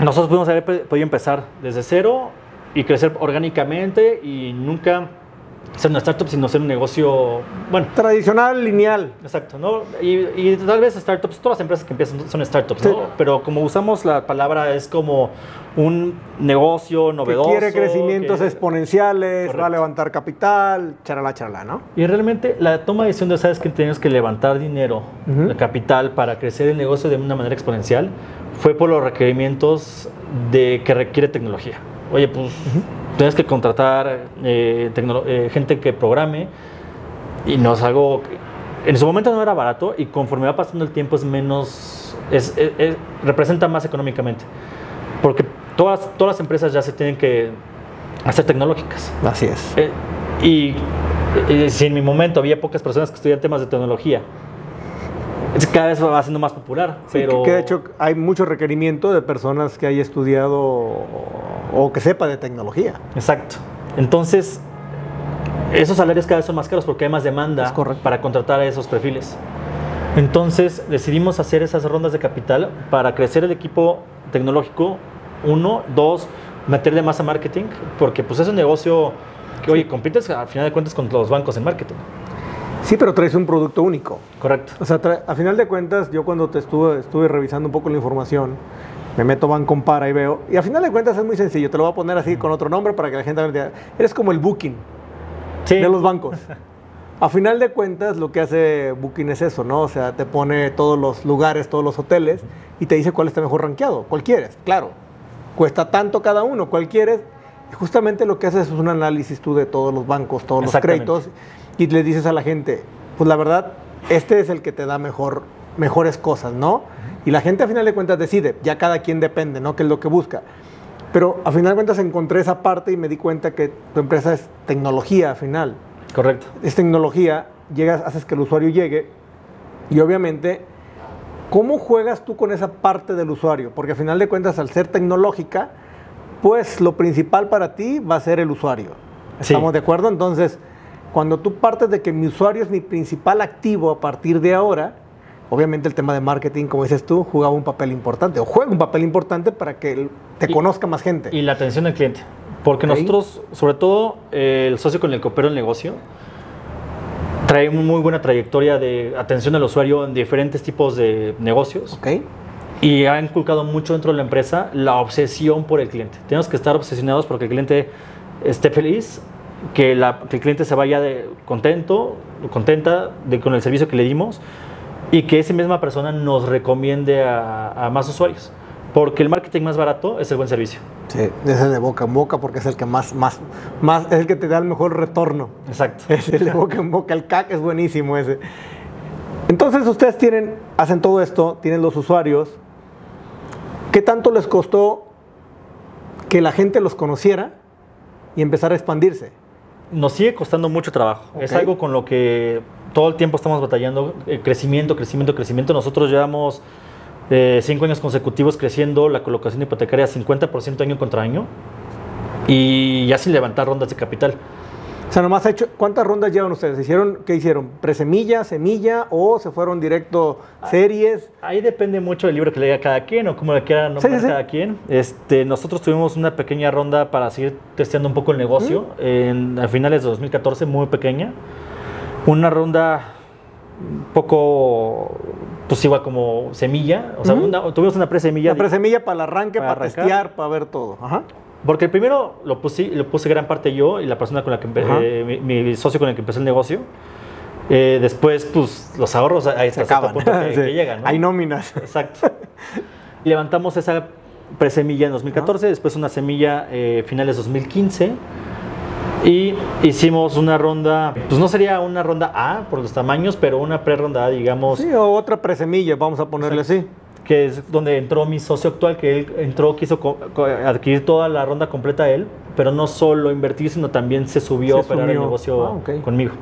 Nosotros pudimos haber podido empezar desde cero y crecer orgánicamente y nunca ser una startup, sino ser un negocio, bueno, Tradicional, lineal. exacto, ¿no? Y, y tal vez startups, todas las empresas que empiezan son startups, ¿no? Pero como usamos la palabra es como un negocio Que novedoso. quiere crecimientos que- exponenciales, va a Correcto. levantar capital, charala, charala, ¿no? Y realmente la toma de decisión de, sabes que tienes que levantar dinero, capital para crecer el negocio de una manera exponencial, fue por los requerimientos de que requiere tecnología. Oye, pues tienes que contratar eh, eh, gente que programe y no es algo... en su momento no era barato y conforme va pasando el tiempo es menos... es- es- es- representa más económicamente. Porque todas, todas las empresas ya se tienen que hacer tecnológicas. Así es. Eh, y eh, si en mi momento había pocas personas que estudian temas de tecnología, cada vez va siendo más popular. Sí, pero que, que de hecho hay mucho requerimiento de personas que haya estudiado o, que sepa de tecnología. Exacto. Entonces, esos salarios cada vez son más caros porque hay más demanda para contratar a esos perfiles. Entonces, decidimos hacer esas rondas de capital para crecer el equipo tecnológico. Uno, dos, meterle más a marketing, porque pues es un negocio que, oye, compites al final de cuentas con los bancos en marketing. Sí, pero traes un producto único. Correcto. O sea, tra- a final de cuentas, yo cuando te estuve, estuve revisando un poco la información, me meto a Bancompara y veo, y a final de cuentas es muy sencillo, te lo voy a poner así con otro nombre para que la gente vea. Eres como el Booking Sí. de los bancos. A final de cuentas, lo que hace Booking es eso, ¿no? O sea, te pone todos los lugares, todos los hoteles y te dice cuál está mejor rankeado. ¿Cuál quieres? Claro. Cuesta tanto cada uno, ¿cuál quieres? Y justamente lo que haces es un análisis tú de todos los bancos, todos los créditos y le dices a la gente, pues la verdad, este es el que te da mejor, mejores cosas, ¿no? Y la gente a final de cuentas decide, ya cada quien depende, ¿no? ¿Qué es lo que busca? Pero a final de cuentas encontré esa parte y me di cuenta que tu empresa es tecnología al final Correcto. es tecnología, llegas, haces que el usuario llegue y obviamente, ¿cómo juegas tú con esa parte del usuario? Porque al final de cuentas, al ser tecnológica, pues lo principal para ti va a ser el usuario. Sí. ¿Estamos de acuerdo? Entonces, cuando tú partes de que mi usuario es mi principal activo a partir de ahora, obviamente el tema de marketing, como dices tú, jugaba un papel importante o juega un papel importante para que te Y- conozca más gente. Y la atención al cliente. Porque Ok. nosotros, sobre todo eh, el socio con el que opero el negocio, trae una muy buena trayectoria de atención al usuario en diferentes tipos de negocios ¿Ok? y ha inculcado mucho dentro de la empresa la obsesión por el cliente. Tenemos que estar obsesionados porque el cliente esté feliz, que, la- que el cliente se vaya de, contento, contenta de, con el servicio que le dimos y que esa misma persona nos recomiende a, a más usuarios. Porque el marketing más barato es el buen servicio. Sí, ese de boca en boca porque es el que más, más, más, es el que te da el mejor retorno. Exacto. Es el de boca en boca, el CAC es buenísimo ese. Entonces ustedes tienen, hacen todo esto, tienen los usuarios. ¿Qué tanto les costó que la gente los conociera y empezar a expandirse? Nos sigue costando mucho trabajo. Es algo con lo que todo el tiempo estamos batallando. eh, crecimiento, crecimiento, crecimiento. Nosotros llevamos eh, cinco años consecutivos creciendo la colocación hipotecaria 50% año contra año y ya sin levantar rondas de capital. O sea, nomás ha hecho, ¿cuántas rondas llevan ustedes? ¿Hicieron, ¿Qué hicieron? ¿Presemilla, semilla o se fueron directo series? Ahí depende mucho del libro que le diga cada quien o cómo le quiera nombrar Sí, sí, sí. cada quien. Este, nosotros tuvimos una pequeña ronda para seguir testeando un poco el negocio en, a finales de 2014, muy pequeña. Una ronda poco, pues igual como semilla. O sea, una- tuvimos una presemilla. La presemilla para el arranque, Para para, testear, para ver todo. Ajá. Porque el primero lo puse, lo puse gran parte yo y la persona con la que Ajá. eh, mi, mi socio con el que empecé el negocio. Eh, después, pues los ahorros ahí Se acaban. que, Sí. que llegan. ¿no? Hay nóminas. Exacto. Levantamos esa presemilla en 2014, después una semilla eh, finales 2015 y hicimos una ronda, pues no sería una ronda A por los tamaños, pero una pre-ronda A, digamos, Sí, o otra presemilla, vamos a ponerle así. Que es donde entró mi socio actual, que él entró, quiso adquirir toda la ronda completa él, pero no solo invertir, sino también se subió a Se operar el sumió. negocio Ah, ok. conmigo.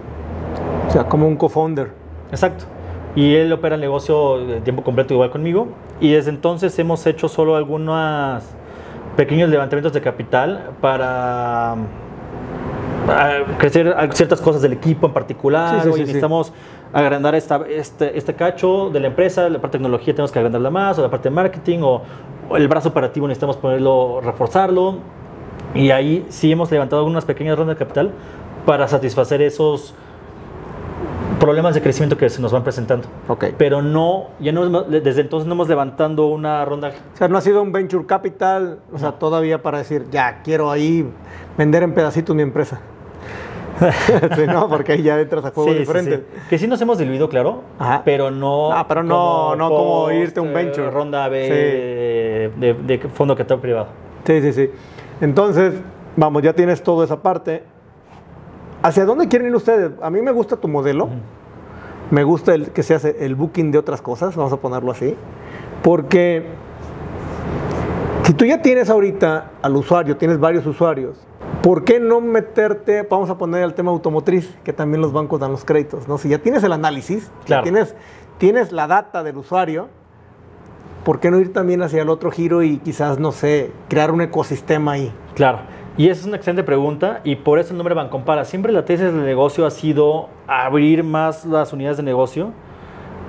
O sea, como un co-founder. Exacto. Y él opera el negocio de tiempo completo igual conmigo. Y desde entonces hemos hecho solo algunos pequeños levantamientos de capital para ah, crecer a- ciertas cosas del equipo en particular. Sí, sí, Oye, sí, sí. necesitamos agrandar esta, este, este cacho de la empresa, la parte de tecnología tenemos que agrandarla más, o la parte de marketing, o, o el brazo operativo necesitamos ponerlo, reforzarlo. Y ahí sí hemos levantado algunas pequeñas rondas de capital para satisfacer esos problemas de crecimiento que se nos van presentando. Ok. Pero no, ya no, desde entonces no hemos levantando una ronda. O sea, no ha sido un venture capital, o sea, todavía para decir, ya, quiero ahí vender en pedacitos mi empresa. sí, no, porque ahí ya entras a juegos Sí, diferentes. sí. Que sí nos hemos diluido, claro, Ajá. pero no. Ah, pero no- no como irte a un eh, venture. Ronda B de, de- de fondo capital privado. Sí, sí, sí. Entonces, vamos, ya tienes toda esa parte. ¿Hacia dónde quieren ir ustedes? A mí me gusta tu modelo. Me gusta el que se hace el booking de otras cosas, vamos a ponerlo así. Porque si tú ya tienes ahorita al usuario, tienes varios usuarios, ¿por qué no meterte, vamos a poner el tema automotriz, que también los bancos dan los créditos, ¿no? Si ya tienes el análisis, tienes, tienes la data del usuario, ¿por qué no ir también hacia el otro giro y quizás, no sé, crear un ecosistema ahí? Claro. Y esa es una excelente pregunta y por eso el nombre Bancompara. Siempre la tesis del negocio ha sido abrir más las unidades de negocio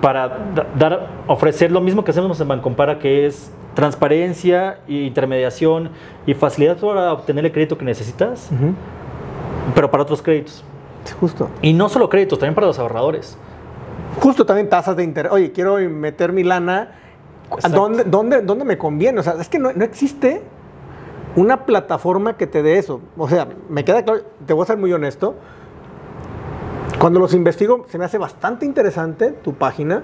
para da- dar, ofrecer lo mismo que hacemos en Bancompara, que es transparencia, e intermediación y facilidad para obtener el crédito que necesitas, pero para otros créditos. Justo. Y no solo créditos, también para los ahorradores. Justo también tasas de interés. Oye, quiero meter mi lana. ¿A Exacto. ¿Dónde, dónde, dónde me conviene? O sea, es que no, no existe una plataforma que te dé eso. O sea, me queda claro, te voy a ser muy honesto. Cuando los investigo, se me hace bastante interesante tu página,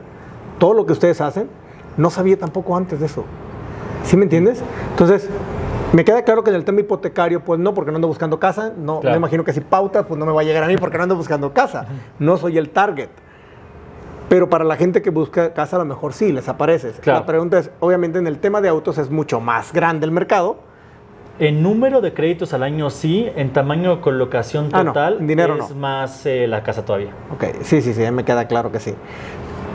todo lo que ustedes hacen. No sabía tampoco antes de eso. ¿Sí me entiendes? Entonces, me queda claro que en el tema hipotecario, pues no, porque no ando buscando casa. No, Claro. me imagino que si pautas, pues no me va a llegar a mí porque no ando buscando casa. No soy el target. Pero para la gente que busca casa, a lo mejor sí les apareces. Claro. La pregunta es, obviamente en el tema de autos es mucho más grande el mercado. En número de créditos al año sí, en tamaño de colocación Ah, no, total en dinero es no. más eh, la casa todavía. Ok, sí, sí, sí, me queda claro que sí.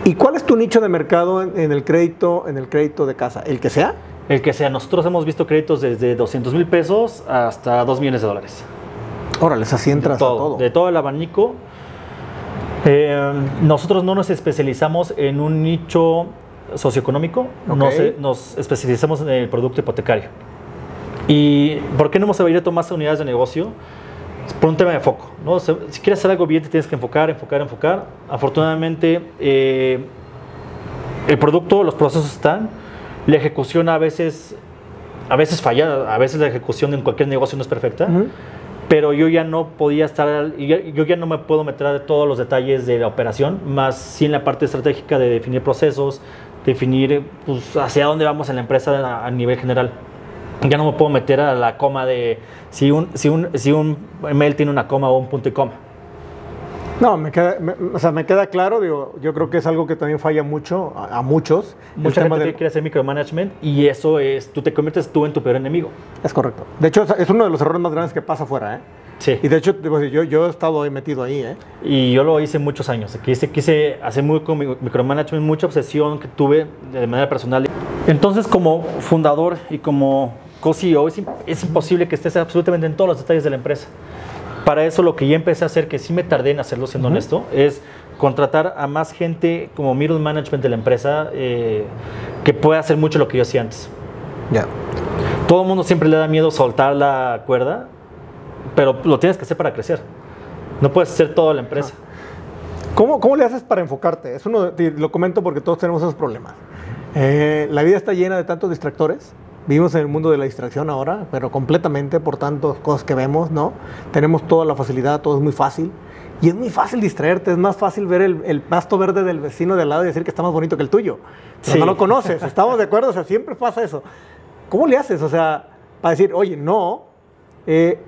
¿Y cuál es tu nicho de mercado en, en el crédito, en el crédito de casa? ¿El que sea? El que sea, nosotros hemos visto créditos desde 200 mil pesos hasta 2 millones de dólares. Órale, así entras todo, a todo. De todo el abanico. Eh, nosotros no nos especializamos en un nicho socioeconómico, Ok. nos, nos especializamos en el producto hipotecario. ¿Y por qué no hemos abierto más unidades de negocio? Por un tema de foco. ¿no? Si quieres hacer algo bien, te tienes que enfocar, enfocar, enfocar. Afortunadamente, eh, el producto, los procesos están. La ejecución a veces, a veces falla, a veces la ejecución en cualquier negocio no es perfecta pero yo ya no podía estar, yo ya no me puedo meter a todos los detalles de la operación, más sí en la parte estratégica de definir procesos, definir pues, hacia dónde vamos en la empresa a, a nivel general. Ya no me puedo meter a la coma de si un, si un, si un mail tiene una coma o un punto y coma. No, me queda, me- o sea, me queda claro, digo, yo creo que es algo que también falla mucho a, a muchos. Mucha gente del- quiere hacer micromanagement y eso es, tú te conviertes tú en tu peor enemigo. Es correcto. De hecho, es- uno de los errores más grandes que pasa afuera, ¿eh? Sí. Y de hecho, yo, yo he estado ahí metido ahí, ¿eh? Y yo lo hice muchos años. Quise, quise hacer muy, micromanagement, mucha obsesión que tuve de manera personal. Entonces, como fundador y como co-CEO, es, es imposible que estés absolutamente en todos los detalles de la empresa. Para eso, lo que ya empecé a hacer, que sí me tardé en hacerlo, siendo honesto, es contratar a más gente como middle management de la empresa eh, que pueda hacer mucho lo que yo hacía antes. Ya. Todo el mundo siempre le da miedo soltar la cuerda, pero lo tienes que hacer para crecer. No puedes hacer toda la empresa. ¿Cómo, ¿Cómo le haces para enfocarte? Es uno, te- lo comento porque todos tenemos esos problemas. Eh, la vida está llena de tantos distractores. Vivimos en el mundo de la distracción ahora, pero completamente por tantas cosas que vemos, ¿no? Tenemos toda la facilidad, todo es muy fácil. Y es muy fácil distraerte, es más fácil ver el, el pasto verde del vecino de al lado y decir que está más bonito que el tuyo. Pero Sí. no lo conoces, estamos de acuerdo, o sea, siempre pasa eso. ¿Cómo le haces? O sea, para decir, oye, no, eh,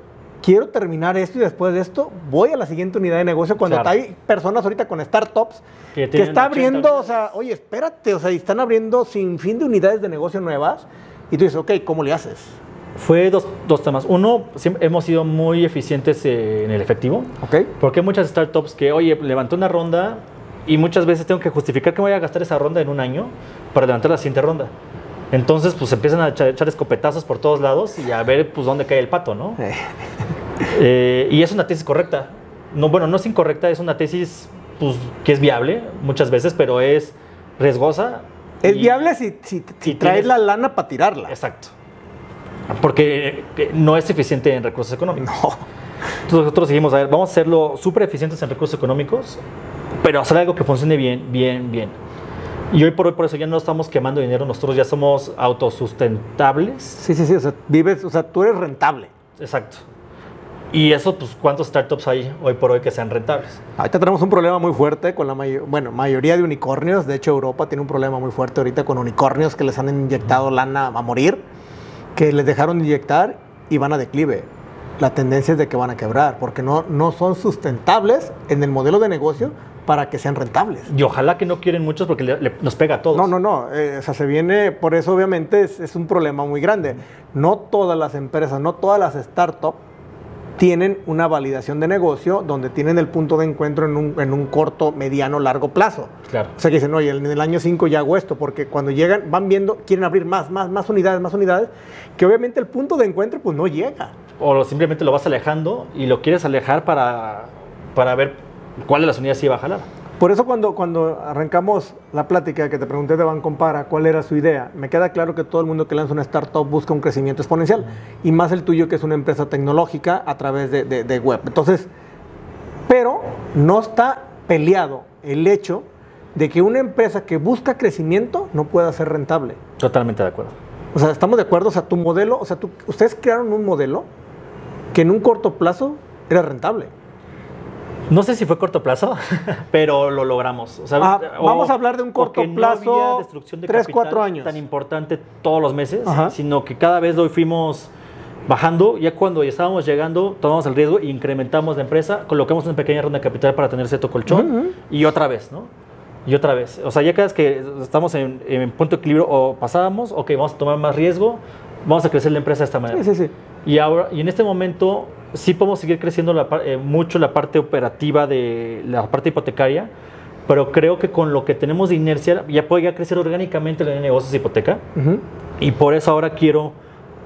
quiero terminar esto y después de esto voy a la siguiente unidad de negocio cuando Claro. hay personas ahorita con startups Que que, está 80 abriendo, o sea, oye, espérate, o sea, y están abriendo sin fin de unidades de negocio nuevas y tú dices, ok, ¿cómo le haces? Fue dos, dos temas. Uno, hemos sido muy eficientes eh, en el efectivo, ¿Ok? porque hay muchas startups que, oye, levanté una ronda y muchas veces tengo que justificar que voy a gastar esa ronda en un año para levantar la siguiente ronda. Entonces, pues empiezan a echar, echar escopetazos por todos lados y a ver, pues, dónde cae el pato, ¿no? Eh, Eh, y es una tesis correcta. No, bueno, no es incorrecta, es una tesis pues, que es viable muchas veces, pero es riesgosa. Es y- viable si, si, si si traes tienes- la lana para tirarla. Exacto. Porque eh, no es eficiente en recursos económicos. No. Entonces nosotros dijimos, a ver, vamos a hacerlo súper eficientes en recursos económicos, pero hacer algo que funcione bien, bien, bien. Y hoy por hoy por eso ya no estamos quemando dinero, nosotros ya somos autosustentables. Sí, sí, sí, o sea, vives, o sea, tú eres rentable. Exacto. Y eso, pues, ¿cuántos startups hay hoy por hoy que sean rentables? Ahorita tenemos un problema muy fuerte con la mayo- bueno, mayoría de unicornios. De hecho, Europa tiene un problema muy fuerte ahorita con unicornios que les han inyectado lana a morir, que les dejaron de inyectar y van a declive. La tendencia es de que van a quebrar, porque no, no son sustentables en el modelo de negocio para que sean rentables. Y ojalá que no quieren muchos porque le- le- nos pega a todos. No, no, no. eh, o sea, se viene, por eso obviamente es, es un problema muy grande. No todas las empresas, no todas las startups tienen una validación de negocio donde tienen el punto de encuentro en un, en un corto, mediano, largo plazo. Claro. O sea, que dicen, oye, en el año 5 ya hago esto, porque cuando llegan, van viendo, quieren abrir más, más, más unidades, más unidades, que obviamente el punto de encuentro pues no llega. O simplemente lo vas alejando y lo quieres alejar para, para ver cuál de las unidades va a jalar. Por eso cuando, cuando arrancamos la plática que te pregunté de Bancompara, cuál era su idea, me queda claro que todo el mundo que lanza una startup busca un crecimiento exponencial, y más el tuyo que es una empresa tecnológica a través de, de- de web. Entonces, pero no está peleado el hecho de que una empresa que busca crecimiento no pueda ser rentable. Totalmente de acuerdo. O sea, estamos de acuerdo, o sea, tu modelo, o sea, tú- ustedes crearon un modelo que en un corto plazo era rentable. No sé si fue corto plazo, pero lo logramos. O sea, Ah, o- vamos a hablar de un corto que no plazo, había destrucción de tres, capital cuatro años. tan importante todos los meses, Ajá. sino que cada vez lo fuimos bajando. Ya cuando ya estábamos llegando, tomamos el riesgo e incrementamos la empresa, colocamos una pequeña ronda de capital para tener cierto colchón y otra vez, ¿no? Y otra vez. O sea, ya cada vez que estamos en, en punto de equilibrio o pasábamos, ok, vamos a tomar más riesgo, vamos a crecer la empresa de esta manera. Sí, sí, sí. Y ahora, y en este momento sí podemos seguir creciendo la eh, mucho la parte operativa de la parte hipotecaria, pero creo que con lo que tenemos de inercia ya podría crecer orgánicamente el negocios de hipoteca. Ujú. Y por eso ahora quiero,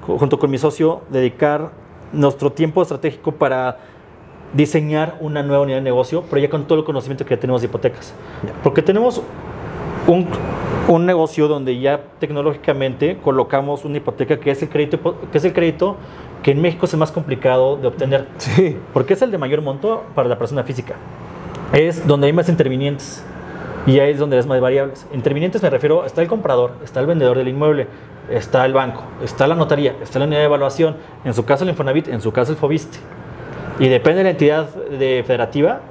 ju- junto con mi socio, dedicar nuestro tiempo estratégico para diseñar una nueva unidad de negocio, pero ya con todo el conocimiento que ya tenemos de hipotecas. Porque tenemos un, un negocio donde ya tecnológicamente colocamos una hipoteca que es el crédito, que es el crédito que en México es el más complicado de obtener, Sí. porque es el de mayor monto para la persona física. Es donde hay más intervinientes y ahí es donde es más variables. Intervinientes me refiero, está el comprador, está el vendedor del inmueble, está el banco, está la notaría, está la unidad de evaluación, en su caso el Infonavit, en su caso el Fobiste. Y depende de la entidad de federativa,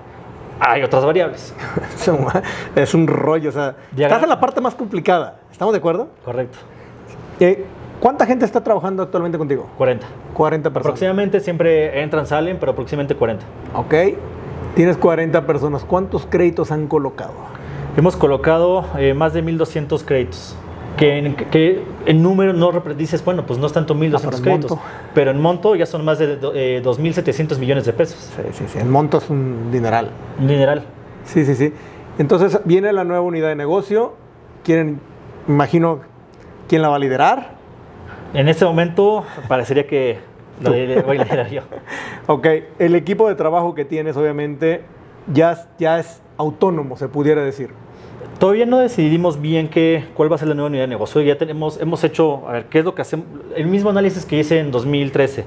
hay otras variables. Es un- rollo, o sea, Diagra- estás en la parte más complicada. ¿Estamos de acuerdo? Correcto. Eh, ¿Cuánta gente está trabajando actualmente contigo? 40. 40 personas. Aproximadamente siempre entran, salen, pero aproximadamente 40. Ok. Tienes 40 personas. ¿Cuántos créditos han colocado? Hemos colocado eh, más de 1.200 créditos. que en, que en número no dices, bueno, pues no es tanto 1.200 Ah, pero en créditos, monto. pero en monto ya son más de eh, 2.700 millones de pesos. Sí, sí, sí. El monto es un dineral. Un dineral. Sí, sí, sí. Entonces viene la nueva unidad de negocio. Quieren, imagino, ¿quién la va a liderar? En este momento parecería que lo voy a yo. Ok, el equipo de trabajo que tienes, obviamente, ya, ya es autónomo, se pudiera decir. Todavía no decidimos bien qué, cuál va a ser la nueva unidad de negocio. Ya tenemos, hemos hecho, a ver, qué es lo que hacemos, el mismo análisis que hice en 2013.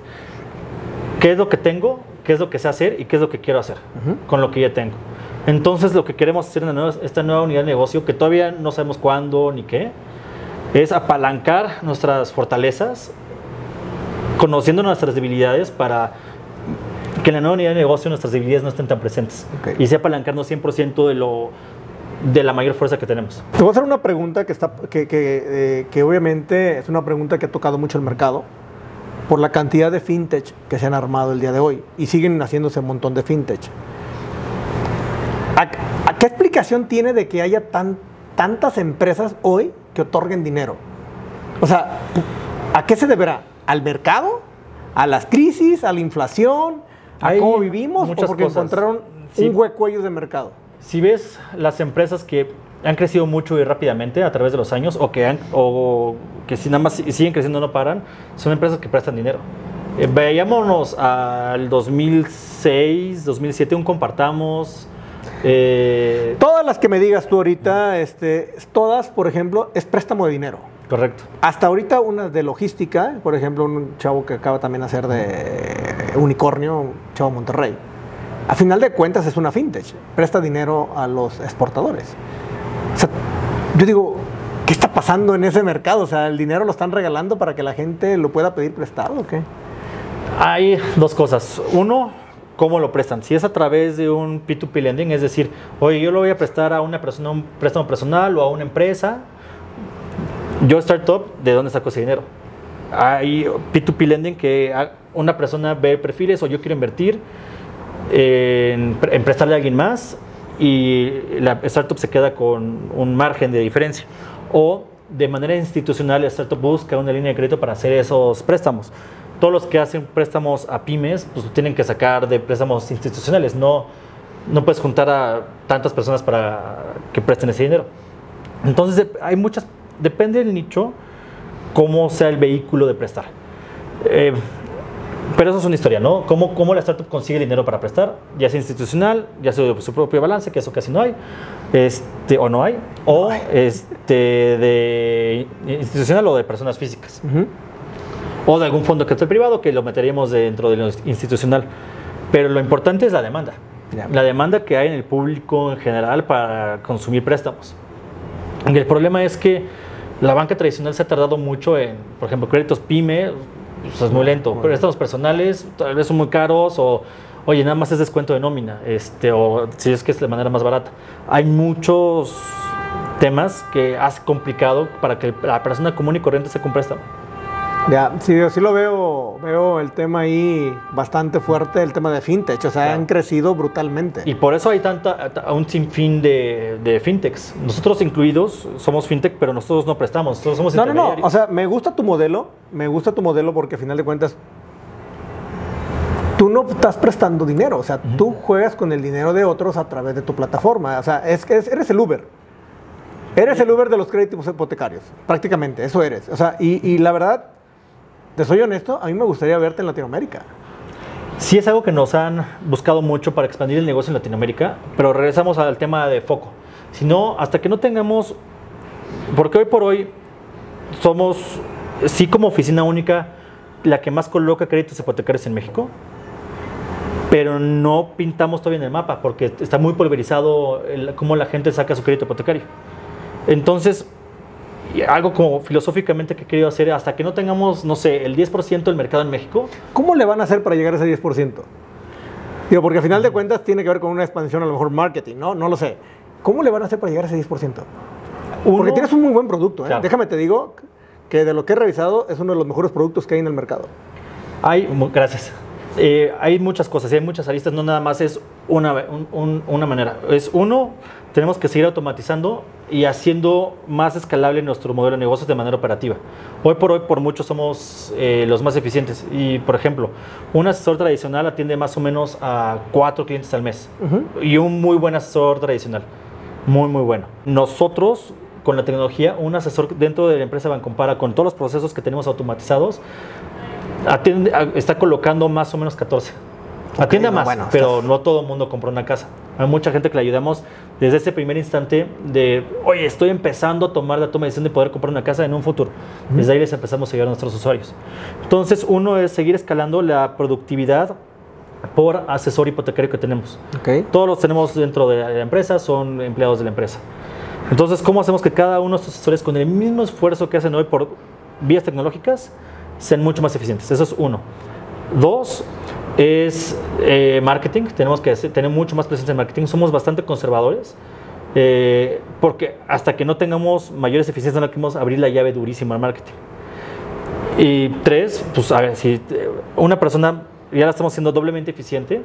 ¿Qué es lo que tengo? ¿Qué es lo que sé hacer? ¿Y qué es lo que quiero hacer con lo que ya tengo? Entonces, lo que queremos hacer en esta nueva unidad de negocio, que todavía no sabemos cuándo ni qué, es apalancar nuestras fortalezas, conociendo nuestras debilidades para que en la nueva unidad de negocio nuestras debilidades no estén tan presentes. Y sea apalancarnos 100% de lo de la mayor fuerza que tenemos. Te voy a hacer una pregunta que, está, que, que, eh, que obviamente es una pregunta que ha tocado mucho el mercado por la cantidad de fintech que se han armado el día de hoy y siguen haciéndose un montón de fintech. ¿A, a qué explicación tiene de que haya tan, tantas empresas hoy que otorguen dinero? O sea, ¿a qué se deberá? ¿Al mercado? ¿A las crisis? ¿A la inflación? ¿A Hay cómo vivimos? ¿O muchas porque cosas. encontraron Sí. un hueco ellos de mercado? Si ves las empresas que han crecido mucho y rápidamente a través de los años o que, han, o que si nada más si- siguen creciendo no paran, son empresas que prestan dinero. Eh, vayámonos al 2006, 2007, un compartamos. Eh, Todas las que me digas tú ahorita, este, todas, por ejemplo, es préstamo de dinero. correcto. Hasta ahorita unas de logística, por ejemplo, un chavo que acaba también de hacer de unicornio, un chavo Monterrey. A final de cuentas es una fintech, presta dinero a los exportadores. O sea, yo digo, ¿qué está pasando en ese mercado? O sea, ¿el dinero lo están regalando para que la gente lo pueda pedir prestado o qué? Hay dos cosas. Uno, cómo lo prestan. Si es a través de un P2P lending, es decir, oye, yo lo voy a prestar a una persona, un préstamo personal o a una empresa, yo startup, ¿de dónde saco ese dinero? Hay P2P lending que una persona ve perfiles o yo quiero invertir en, en prestarle a alguien más y la startup se queda con un margen de diferencia. O de manera institucional, la startup busca una línea de crédito para hacer esos préstamos. Todos los que hacen préstamos a pymes, pues tienen que sacar de préstamos institucionales. No, no puedes juntar a tantas personas para que presten ese dinero. Entonces, hay muchas, depende del nicho, cómo sea el vehículo de prestar. Eh, pero eso es una historia, ¿no? ¿Cómo, cómo la startup consigue dinero para prestar? Ya sea institucional, ya sea de su propio balance, que eso casi no hay, este, o no hay, o este, de institucional o de personas físicas, o de algún fondo que esté privado que lo meteríamos dentro de lo institucional. Pero lo importante es la demanda. La demanda que hay en el público en general para consumir préstamos. Y el problema es que la banca tradicional se ha tardado mucho en, por ejemplo, créditos PYME, pues es muy lento. Bueno. Préstamos personales tal vez son muy caros o, oye, nada más es descuento de nómina, este, o si es que es de manera más barata. Hay muchos temas que hace complicado para que la persona común y corriente se un préstamo. Ya, sí, yo sí lo veo, veo el tema ahí bastante fuerte, el tema de fintech, o sea, han crecido brutalmente. Y por eso hay tanta, un sinfín de, de fintechs. Nosotros incluidos somos fintech, pero nosotros no prestamos, nosotros somos No, no, no. O sea, me gusta tu modelo. Me gusta tu modelo porque al final de cuentas tú no estás prestando dinero. O sea, tú juegas con el dinero de otros a través de tu plataforma. O sea, es que es- eres el Uber. Eres el Uber de los créditos hipotecarios. Prácticamente, eso eres. O sea, y, y la verdad, te soy honesto, a mí me gustaría verte en Latinoamérica. Sí es algo que nos han buscado mucho para expandir el negocio en Latinoamérica, pero regresamos al tema de foco. Si no, hasta que no tengamos, porque hoy por hoy somos, sí como oficina única, la que más coloca créditos hipotecarios en México, pero no pintamos todavía en el mapa porque está muy pulverizado el- cómo la gente saca su crédito hipotecario. Entonces, y algo como filosóficamente que he querido hacer, hasta que no tengamos, no sé, el 10% del mercado en México, ¿Cómo le van a hacer para llegar a ese 10%? Digo, porque al final de cuentas tiene que ver con una expansión, a lo mejor marketing, ¿no? No lo sé. ¿Cómo le van a hacer para llegar a ese 10%? Porque uno- tienes un muy buen producto, ¿eh? Claro. Déjame te digo que de lo que he revisado es uno de los mejores productos que hay en el mercado. Hay, gracias. Eh, hay muchas cosas, hay muchas aristas, no nada más es una, un- un- una manera. Es uno, tenemos que seguir automatizando y haciendo más escalable nuestro modelo de negocios de manera operativa. Hoy por hoy, por mucho, somos eh, los más eficientes. Y, por ejemplo, un asesor tradicional atiende más o menos a cuatro clientes al mes. Y un muy buen asesor tradicional. Muy, muy bueno. Nosotros, con la tecnología, un asesor dentro de la empresa Bancompara, con todos los procesos que tenemos automatizados, atiende- está colocando más o menos 14. Atiende a no, más, bueno, pero estás- no todo el mundo compró una casa. Hay mucha gente que le ayudamos desde ese primer instante de, oye, estoy empezando a tomar la toma de decisión de poder comprar una casa en un futuro. Desde ahí les empezamos a ayudar a nuestros usuarios. Entonces, uno es seguir escalando la productividad por asesor hipotecario que tenemos. Ok. Todos los tenemos dentro de la empresa, son empleados de la empresa. Entonces, ¿cómo hacemos que cada uno de estos asesores, con el mismo esfuerzo que hacen hoy por vías tecnológicas, sean mucho más eficientes? Eso es uno. Dos, es eh, marketing. Tenemos que hacer- tener mucho más presencia en marketing. Somos bastante conservadores. eh, porque hasta que no tengamos mayores eficiencias, no queremos abrir la llave durísima al marketing. Y tres, pues a ver, si una persona ya la estamos haciendo doblemente eficiente,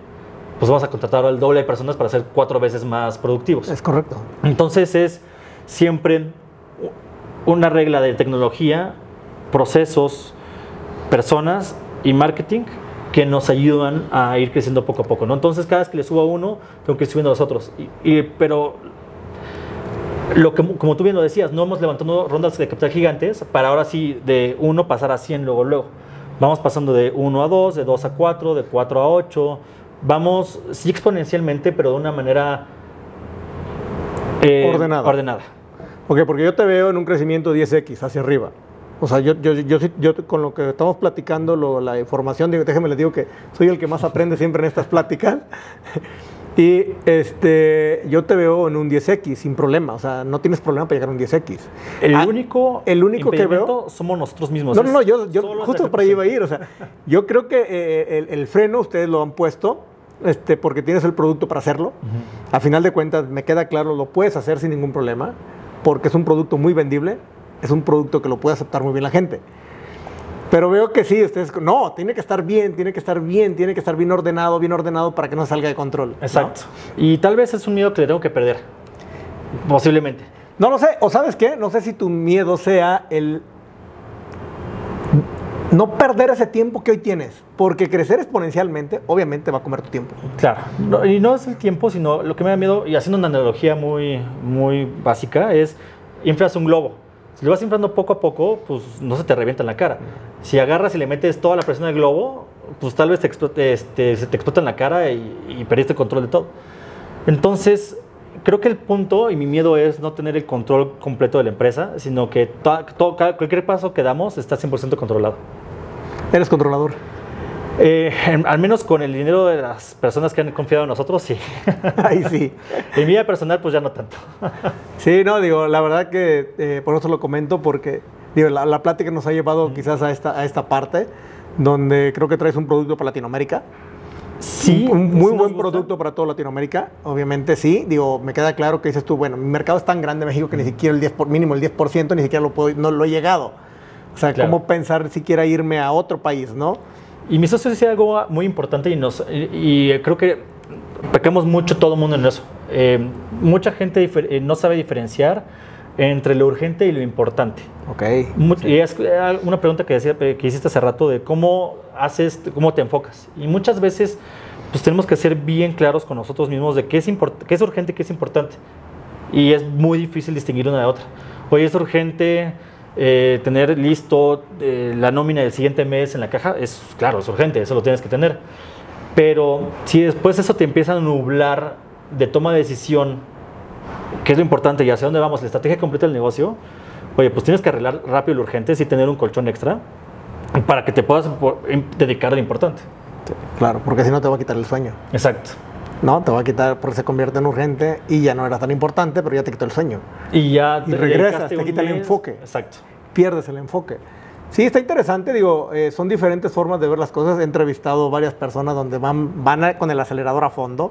pues vamos a contratar al doble de personas para ser cuatro veces más productivos. Es correcto. Entonces es siempre una regla de tecnología, procesos, personas y marketing que nos ayudan a ir creciendo poco a poco. ¿no? Entonces cada vez que le subo a uno, tengo que ir subiendo a los otros. Y, y- pero lo que, como tú bien lo decías, no hemos levantado rondas de capital gigantes para ahora sí de 1 pasar a 100 luego, luego. Vamos pasando de 1 a 2, de 2 a 4, de 4 a 8. Vamos, sí exponencialmente, pero de una manera eh, Ordenada. ordenada. Ok, porque yo te veo en un crecimiento 10x hacia arriba. O sea, yo, yo, yo, yo con lo que estamos platicando, lo- la información, digo, déjeme les digo que soy el que más aprende siempre en estas pláticas. Y este, yo te veo en un 10x sin problema. O sea, no tienes problema para llegar a un 10x. El Ah, único, el único que veo- somos nosotros mismos. No, no, no, yo, yo justo por ahí iba a ir. O sea, yo creo que eh, el, el freno ustedes lo han puesto este, porque tienes el producto para hacerlo. A final de cuentas, me queda claro, lo puedes hacer sin ningún problema porque es un producto muy vendible, es un producto que lo puede aceptar muy bien la gente. Pero veo que sí, ustedes, no, tiene que estar bien, tiene que estar bien, tiene que estar bien ordenado, bien ordenado para que no salga de control. ¿no? Exacto. Y tal vez es un miedo que le tengo que perder. Posiblemente. No lo sé, o sabes qué, no sé si tu miedo sea el no perder ese tiempo que hoy tienes, porque crecer exponencialmente obviamente va a comer tu tiempo. Claro. No, y no es el tiempo, sino lo que me da miedo, y haciendo una analogía muy, muy básica, es inflas un globo. Lo vas inflando poco a poco, pues no se te revienta en la cara. Si agarras y le metes toda la presión al globo, pues tal vez te este, se te explota en la cara y, y perdiste control de todo. Entonces, creo que el punto y mi miedo es no tener el control completo de la empresa, sino que to- to- cada- cualquier paso que damos está 100% controlado. Eres controlador. Eh, en- al menos con el dinero de las personas que han confiado en nosotros, sí. Ahí sí. en mi vida personal, pues ya no tanto. Sí, no, digo, la verdad que eh, por eso lo comento porque digo, la, la plática nos ha llevado quizás a esta, a esta parte donde creo que traes un producto para Latinoamérica. Sí, un sí muy buen gusta. producto para toda Latinoamérica, obviamente sí. Digo, me queda claro que dices tú, bueno, mi mercado es tan grande en México que ni siquiera el 10 por, mínimo el 10% ni siquiera lo puedo, no lo he llegado. O sea, Claro. ¿cómo pensar siquiera irme a otro país, no? Y mi socio decía algo muy importante y, nos, y, y creo que pecamos mucho todo el mundo en eso. Eh, mucha gente eh, no sabe diferenciar entre lo urgente y lo importante. Ok. Mu- Y es eh, una pregunta que, decía, eh, que hiciste hace rato de cómo haces, cómo te enfocas. Y muchas veces pues tenemos que ser bien claros con nosotros mismos de qué es, qué es urgente y qué es importante. Y es muy difícil distinguir una de otra. Oye, es urgente eh, tener listo eh, la nómina del siguiente mes en la caja. Es claro, es urgente, eso lo tienes que tener. Pero si después eso te empieza a nublar de toma de decisión, qué es lo importante y hacia dónde vamos, la estrategia completa del negocio, oye, pues tienes que arreglar rápido lo urgente y tener un colchón extra para que te puedas em- dedicar a lo importante. Claro, porque si no te va a quitar el sueño. Exacto. No, te va a quitar porque se convierte en urgente y ya no era tan importante, pero ya te quitó el sueño. Y ya Y te regresas, dedicaste te quita el enfoque. Exacto. pierdes el enfoque. Sí, está interesante, digo, eh, son diferentes formas de ver las cosas. He entrevistado varias personas donde van, van a- con el acelerador a fondo.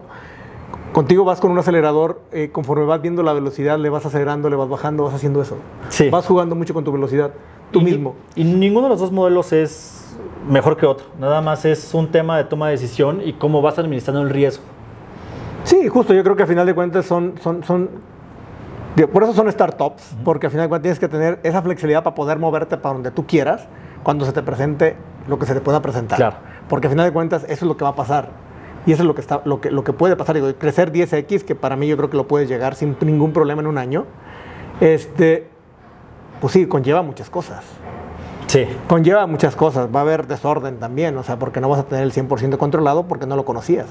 Contigo vas con un acelerador, eh, conforme vas viendo la velocidad, le vas acelerando, le vas bajando, vas haciendo eso. Sí. Vas jugando mucho con tu velocidad, tú Y- mismo. Y ninguno de los dos modelos es mejor que otro. Nada más es un tema de toma de decisión y cómo vas administrando el riesgo. Sí, justo, yo creo que a final de cuentas son, son, son por eso son startups, porque a final de cuentas tienes que tener esa flexibilidad para poder moverte para donde tú quieras cuando se te presente lo que se te pueda presentar. Claro. Porque a final de cuentas eso es lo que va a pasar. Y eso es lo que, está, lo que, lo que puede pasar. Digo, crecer 10X, que para mí yo creo que lo puedes llegar sin ningún problema en un año, este, pues sí, conlleva muchas cosas. Sí. Conlleva muchas cosas. Va a haber desorden también, o sea, porque no vas a tener el 100% controlado porque no lo conocías.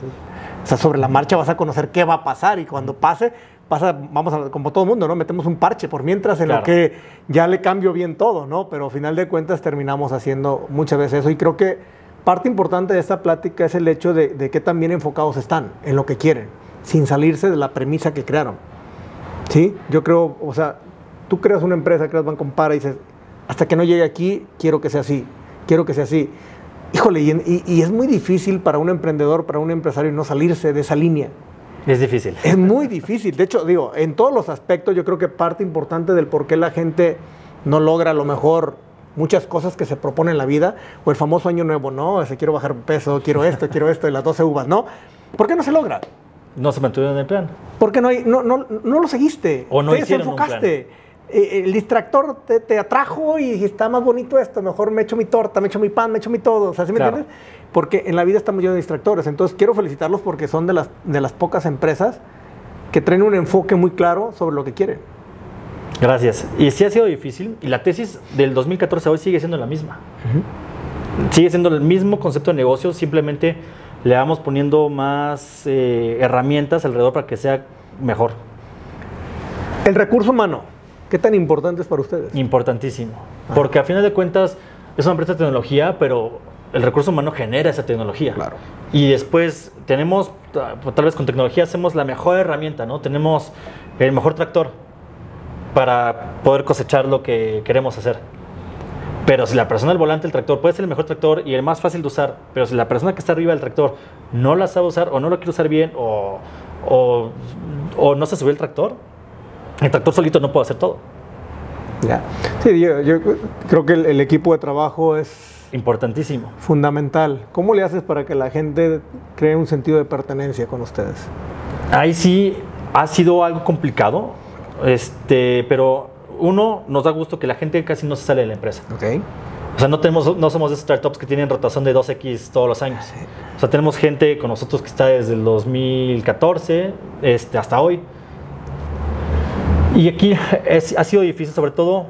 O sea, sobre la marcha vas a conocer qué va a pasar y cuando pase, pasa, vamos a, como todo mundo, ¿no? Metemos un parche por mientras en lo que ya le cambio bien todo, ¿no? Pero al final de cuentas terminamos haciendo muchas veces eso y creo que parte importante de esta plática es el hecho de, tan bien enfocados están en lo que quieren, sin salirse de la premisa que crearon. ¿Sí? Yo creo, o sea, tú creas una empresa, creas Banco Compara y dices, hasta que no llegue aquí, quiero que sea así, quiero que sea así. Híjole, y, y- y es muy difícil para un emprendedor, para un empresario no salirse de esa línea. Es difícil. Es muy difícil. De hecho, digo, en todos los aspectos, yo creo que parte importante del por qué la gente no logra a lo mejor muchas cosas que se propone en la vida, o el famoso año nuevo, no, ese quiero bajar peso, quiero esto, quiero esto, y las 12 uvas, ¿no? ¿Por qué no se logra? No se mantuvieron en el plan. Porque no, hay, no, no, no lo seguiste. O no te hicieron un desenfocaste. Eh, El distractor te, te atrajo y está más bonito esto. Mejor me echo mi torta, me echo mi pan, me echo mi todo. O sea, ¿sí me Claro. entiendes? Porque en la vida estamos llenos de distractores. Entonces, quiero felicitarlos porque son de las, de las pocas empresas que traen un enfoque muy claro sobre lo que quieren. Gracias. Y sí ha sido difícil. Y la tesis del 2014 a hoy sigue siendo la misma. Sigue siendo el mismo concepto de negocio, simplemente le vamos poniendo más eh, herramientas alrededor para que sea mejor. El recurso humano, ¿qué tan importante es para ustedes? Importantísimo. Porque a final de cuentas es una empresa de tecnología, pero el recurso humano genera esa tecnología. Claro. Y después tenemos, ta- tal vez con tecnología hacemos la mejor herramienta, ¿no? Tenemos el mejor tractor para poder cosechar lo que queremos hacer. Pero si la persona al volante del tractor puede ser el mejor tractor y el más fácil de usar, pero si la persona que está arriba del tractor no la sabe usar o no lo quiere usar bien o, o, o no se subió el tractor, el tractor solito no puede hacer todo. Ya. Sí, yo, yo creo que el, el equipo de trabajo es Importantísimo. fundamental. ¿Cómo le haces para que la gente cree un sentido de pertenencia con ustedes? Ahí sí ha sido algo complicado, este, pero uno, nos da gusto que la gente casi no se sale de la empresa. Ok. O sea, no, tenemos, no somos de esas startups que tienen rotación de 2X todos los años. O sea, tenemos gente con nosotros que está desde el 2014 este, hasta hoy. Y aquí es- ha sido difícil, sobre todo,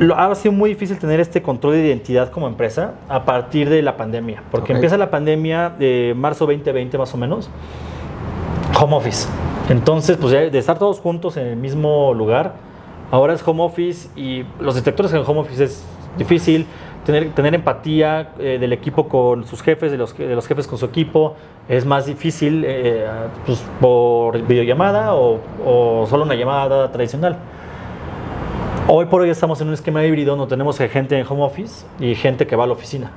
lo, ha sido muy difícil tener este control de identidad como empresa a partir de la pandemia. Porque Ok. empieza la pandemia de marzo 2020 más o menos, home office. Entonces, pues de estar todos juntos en el mismo lugar, ahora es home office y los detectores en home office es difícil. Tener, empatía eh, del equipo con sus jefes, de los, de los jefes con su equipo, es más difícil eh, pues, por videollamada o, o solo una llamada tradicional. Hoy por hoy estamos en un esquema híbrido donde tenemos gente en home office y gente que va a la oficina.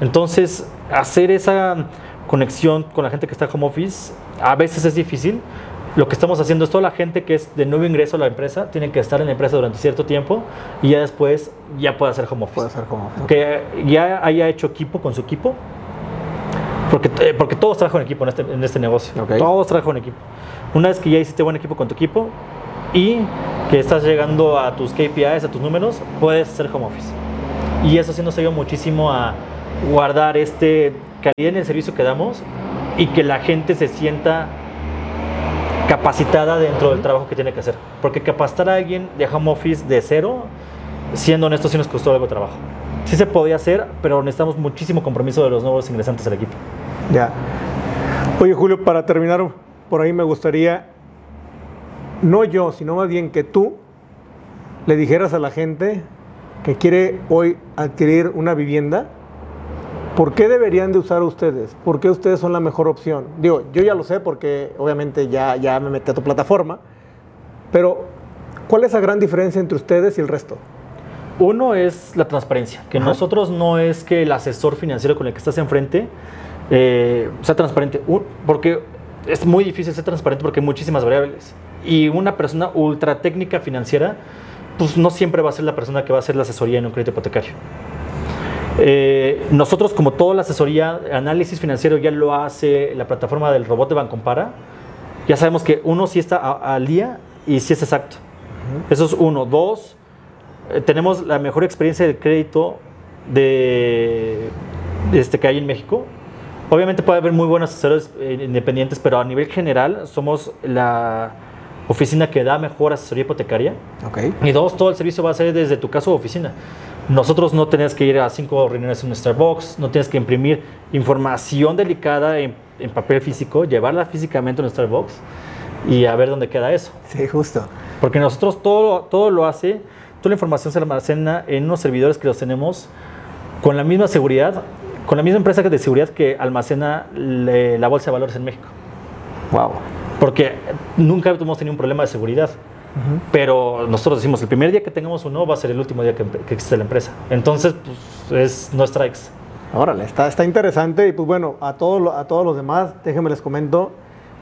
Entonces, hacer esa conexión con la gente que está en home office a veces es difícil. Lo que estamos haciendo es toda la gente que es de nuevo ingreso a la empresa tiene que estar en la empresa durante cierto tiempo y ya después ya puede hacer home office. Puede ser como. Que ya haya hecho equipo con su equipo. Porque, eh, porque todos trabajan en equipo en este, en este negocio. Ok. Todos trabajan en equipo. Una vez que ya hiciste buen equipo con tu equipo y que estás llegando a tus KPIs, a tus números, puedes hacer home office. Y eso sí nos ayuda muchísimo a guardar este calidad en el servicio que damos y que la gente se sienta capacitada dentro del trabajo que tiene que hacer. Porque capacitar a alguien de home office de cero, siendo honesto, sí nos costó algo de trabajo. Sí se podía hacer, pero necesitamos muchísimo compromiso de los nuevos ingresantes al equipo. Ya. Oye, Julio, para terminar, por ahí me gustaría, no yo, sino más bien que tú le dijeras a la gente que quiere hoy adquirir una vivienda, ¿por qué deberían de usar ustedes? ¿Por qué ustedes son la mejor opción? Digo, yo ya lo sé porque obviamente ya, ya me metí a tu plataforma, pero ¿cuál es la gran diferencia entre ustedes y el resto? Uno es la transparencia, que Ajá. nosotros no es que el asesor financiero con el que estás enfrente eh, sea transparente, porque es muy difícil ser transparente porque hay muchísimas variables. Y una persona ultra técnica financiera, pues no siempre va a ser la persona que va a hacer la asesoría en un crédito hipotecario. Eh, nosotros, como toda la asesoría, análisis financiero ya lo hace la plataforma del robot de Bancompara. Ya sabemos que uno sí está al día y sí es exacto. Eso es uno. Dos, eh, tenemos la mejor experiencia del crédito de, este que hay en México. Obviamente puede haber muy buenos asesores eh, independientes, pero a nivel general somos la oficina que da mejor asesoría hipotecaria. Ok. Y dos, todo el servicio va a ser desde tu casa o oficina. Nosotros no tenés que ir a cinco reuniones en un Starbucks, no tienes que imprimir información delicada en, en papel físico, llevarla físicamente a un Starbucks y a ver dónde queda eso. Sí, justo. Porque nosotros todo, todo lo hace, toda la información se almacena en unos servidores que los tenemos con la misma seguridad, con la misma empresa de seguridad que almacena le- la bolsa de valores en México. Wow. Porque nunca hemos tenido un problema de seguridad. Pero nosotros decimos, el primer día que tengamos uno va a ser el último día que, que existe la empresa. Entonces, pues, es no strikes. Órale, está, está interesante y pues bueno, a todos, a todos los demás, déjenme les comento.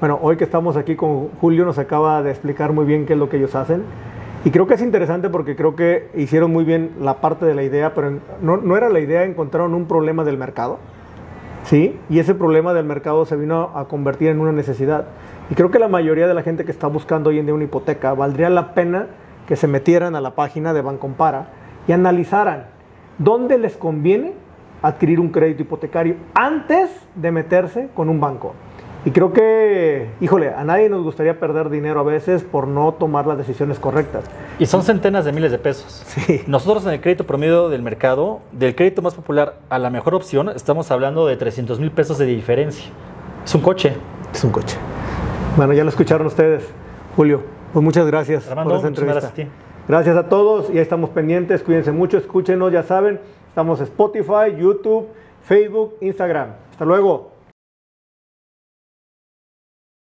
Bueno, hoy que estamos aquí con Julio nos acaba de explicar muy bien qué es lo que ellos hacen. Y creo que es interesante porque creo que hicieron muy bien la parte de la idea, pero no, no era la idea, encontraron un problema del mercado. ¿sí? Y ese problema del mercado se vino a convertir en una necesidad. Y creo que la mayoría de la gente que está buscando hoy en día una hipoteca, valdría la pena que se metieran a la página de Bancompara y analizaran dónde les conviene adquirir un crédito hipotecario antes de meterse con un banco. Y creo que, híjole, a nadie nos gustaría perder dinero a veces por no tomar las decisiones correctas. Y son centenas de miles de pesos. Sí. Nosotros en el crédito promedio del mercado, del crédito más popular a la mejor opción, estamos hablando de 300 mil pesos de diferencia. Es un coche. Es un coche. Bueno, ya lo escucharon ustedes. Julio, pues muchas gracias Armando, por esta entrevista. gracias a ti. Gracias a todos y ahí estamos pendientes. Cuídense mucho, escúchenos, ya saben. Estamos en Spotify, YouTube, Facebook, Instagram. Hasta luego.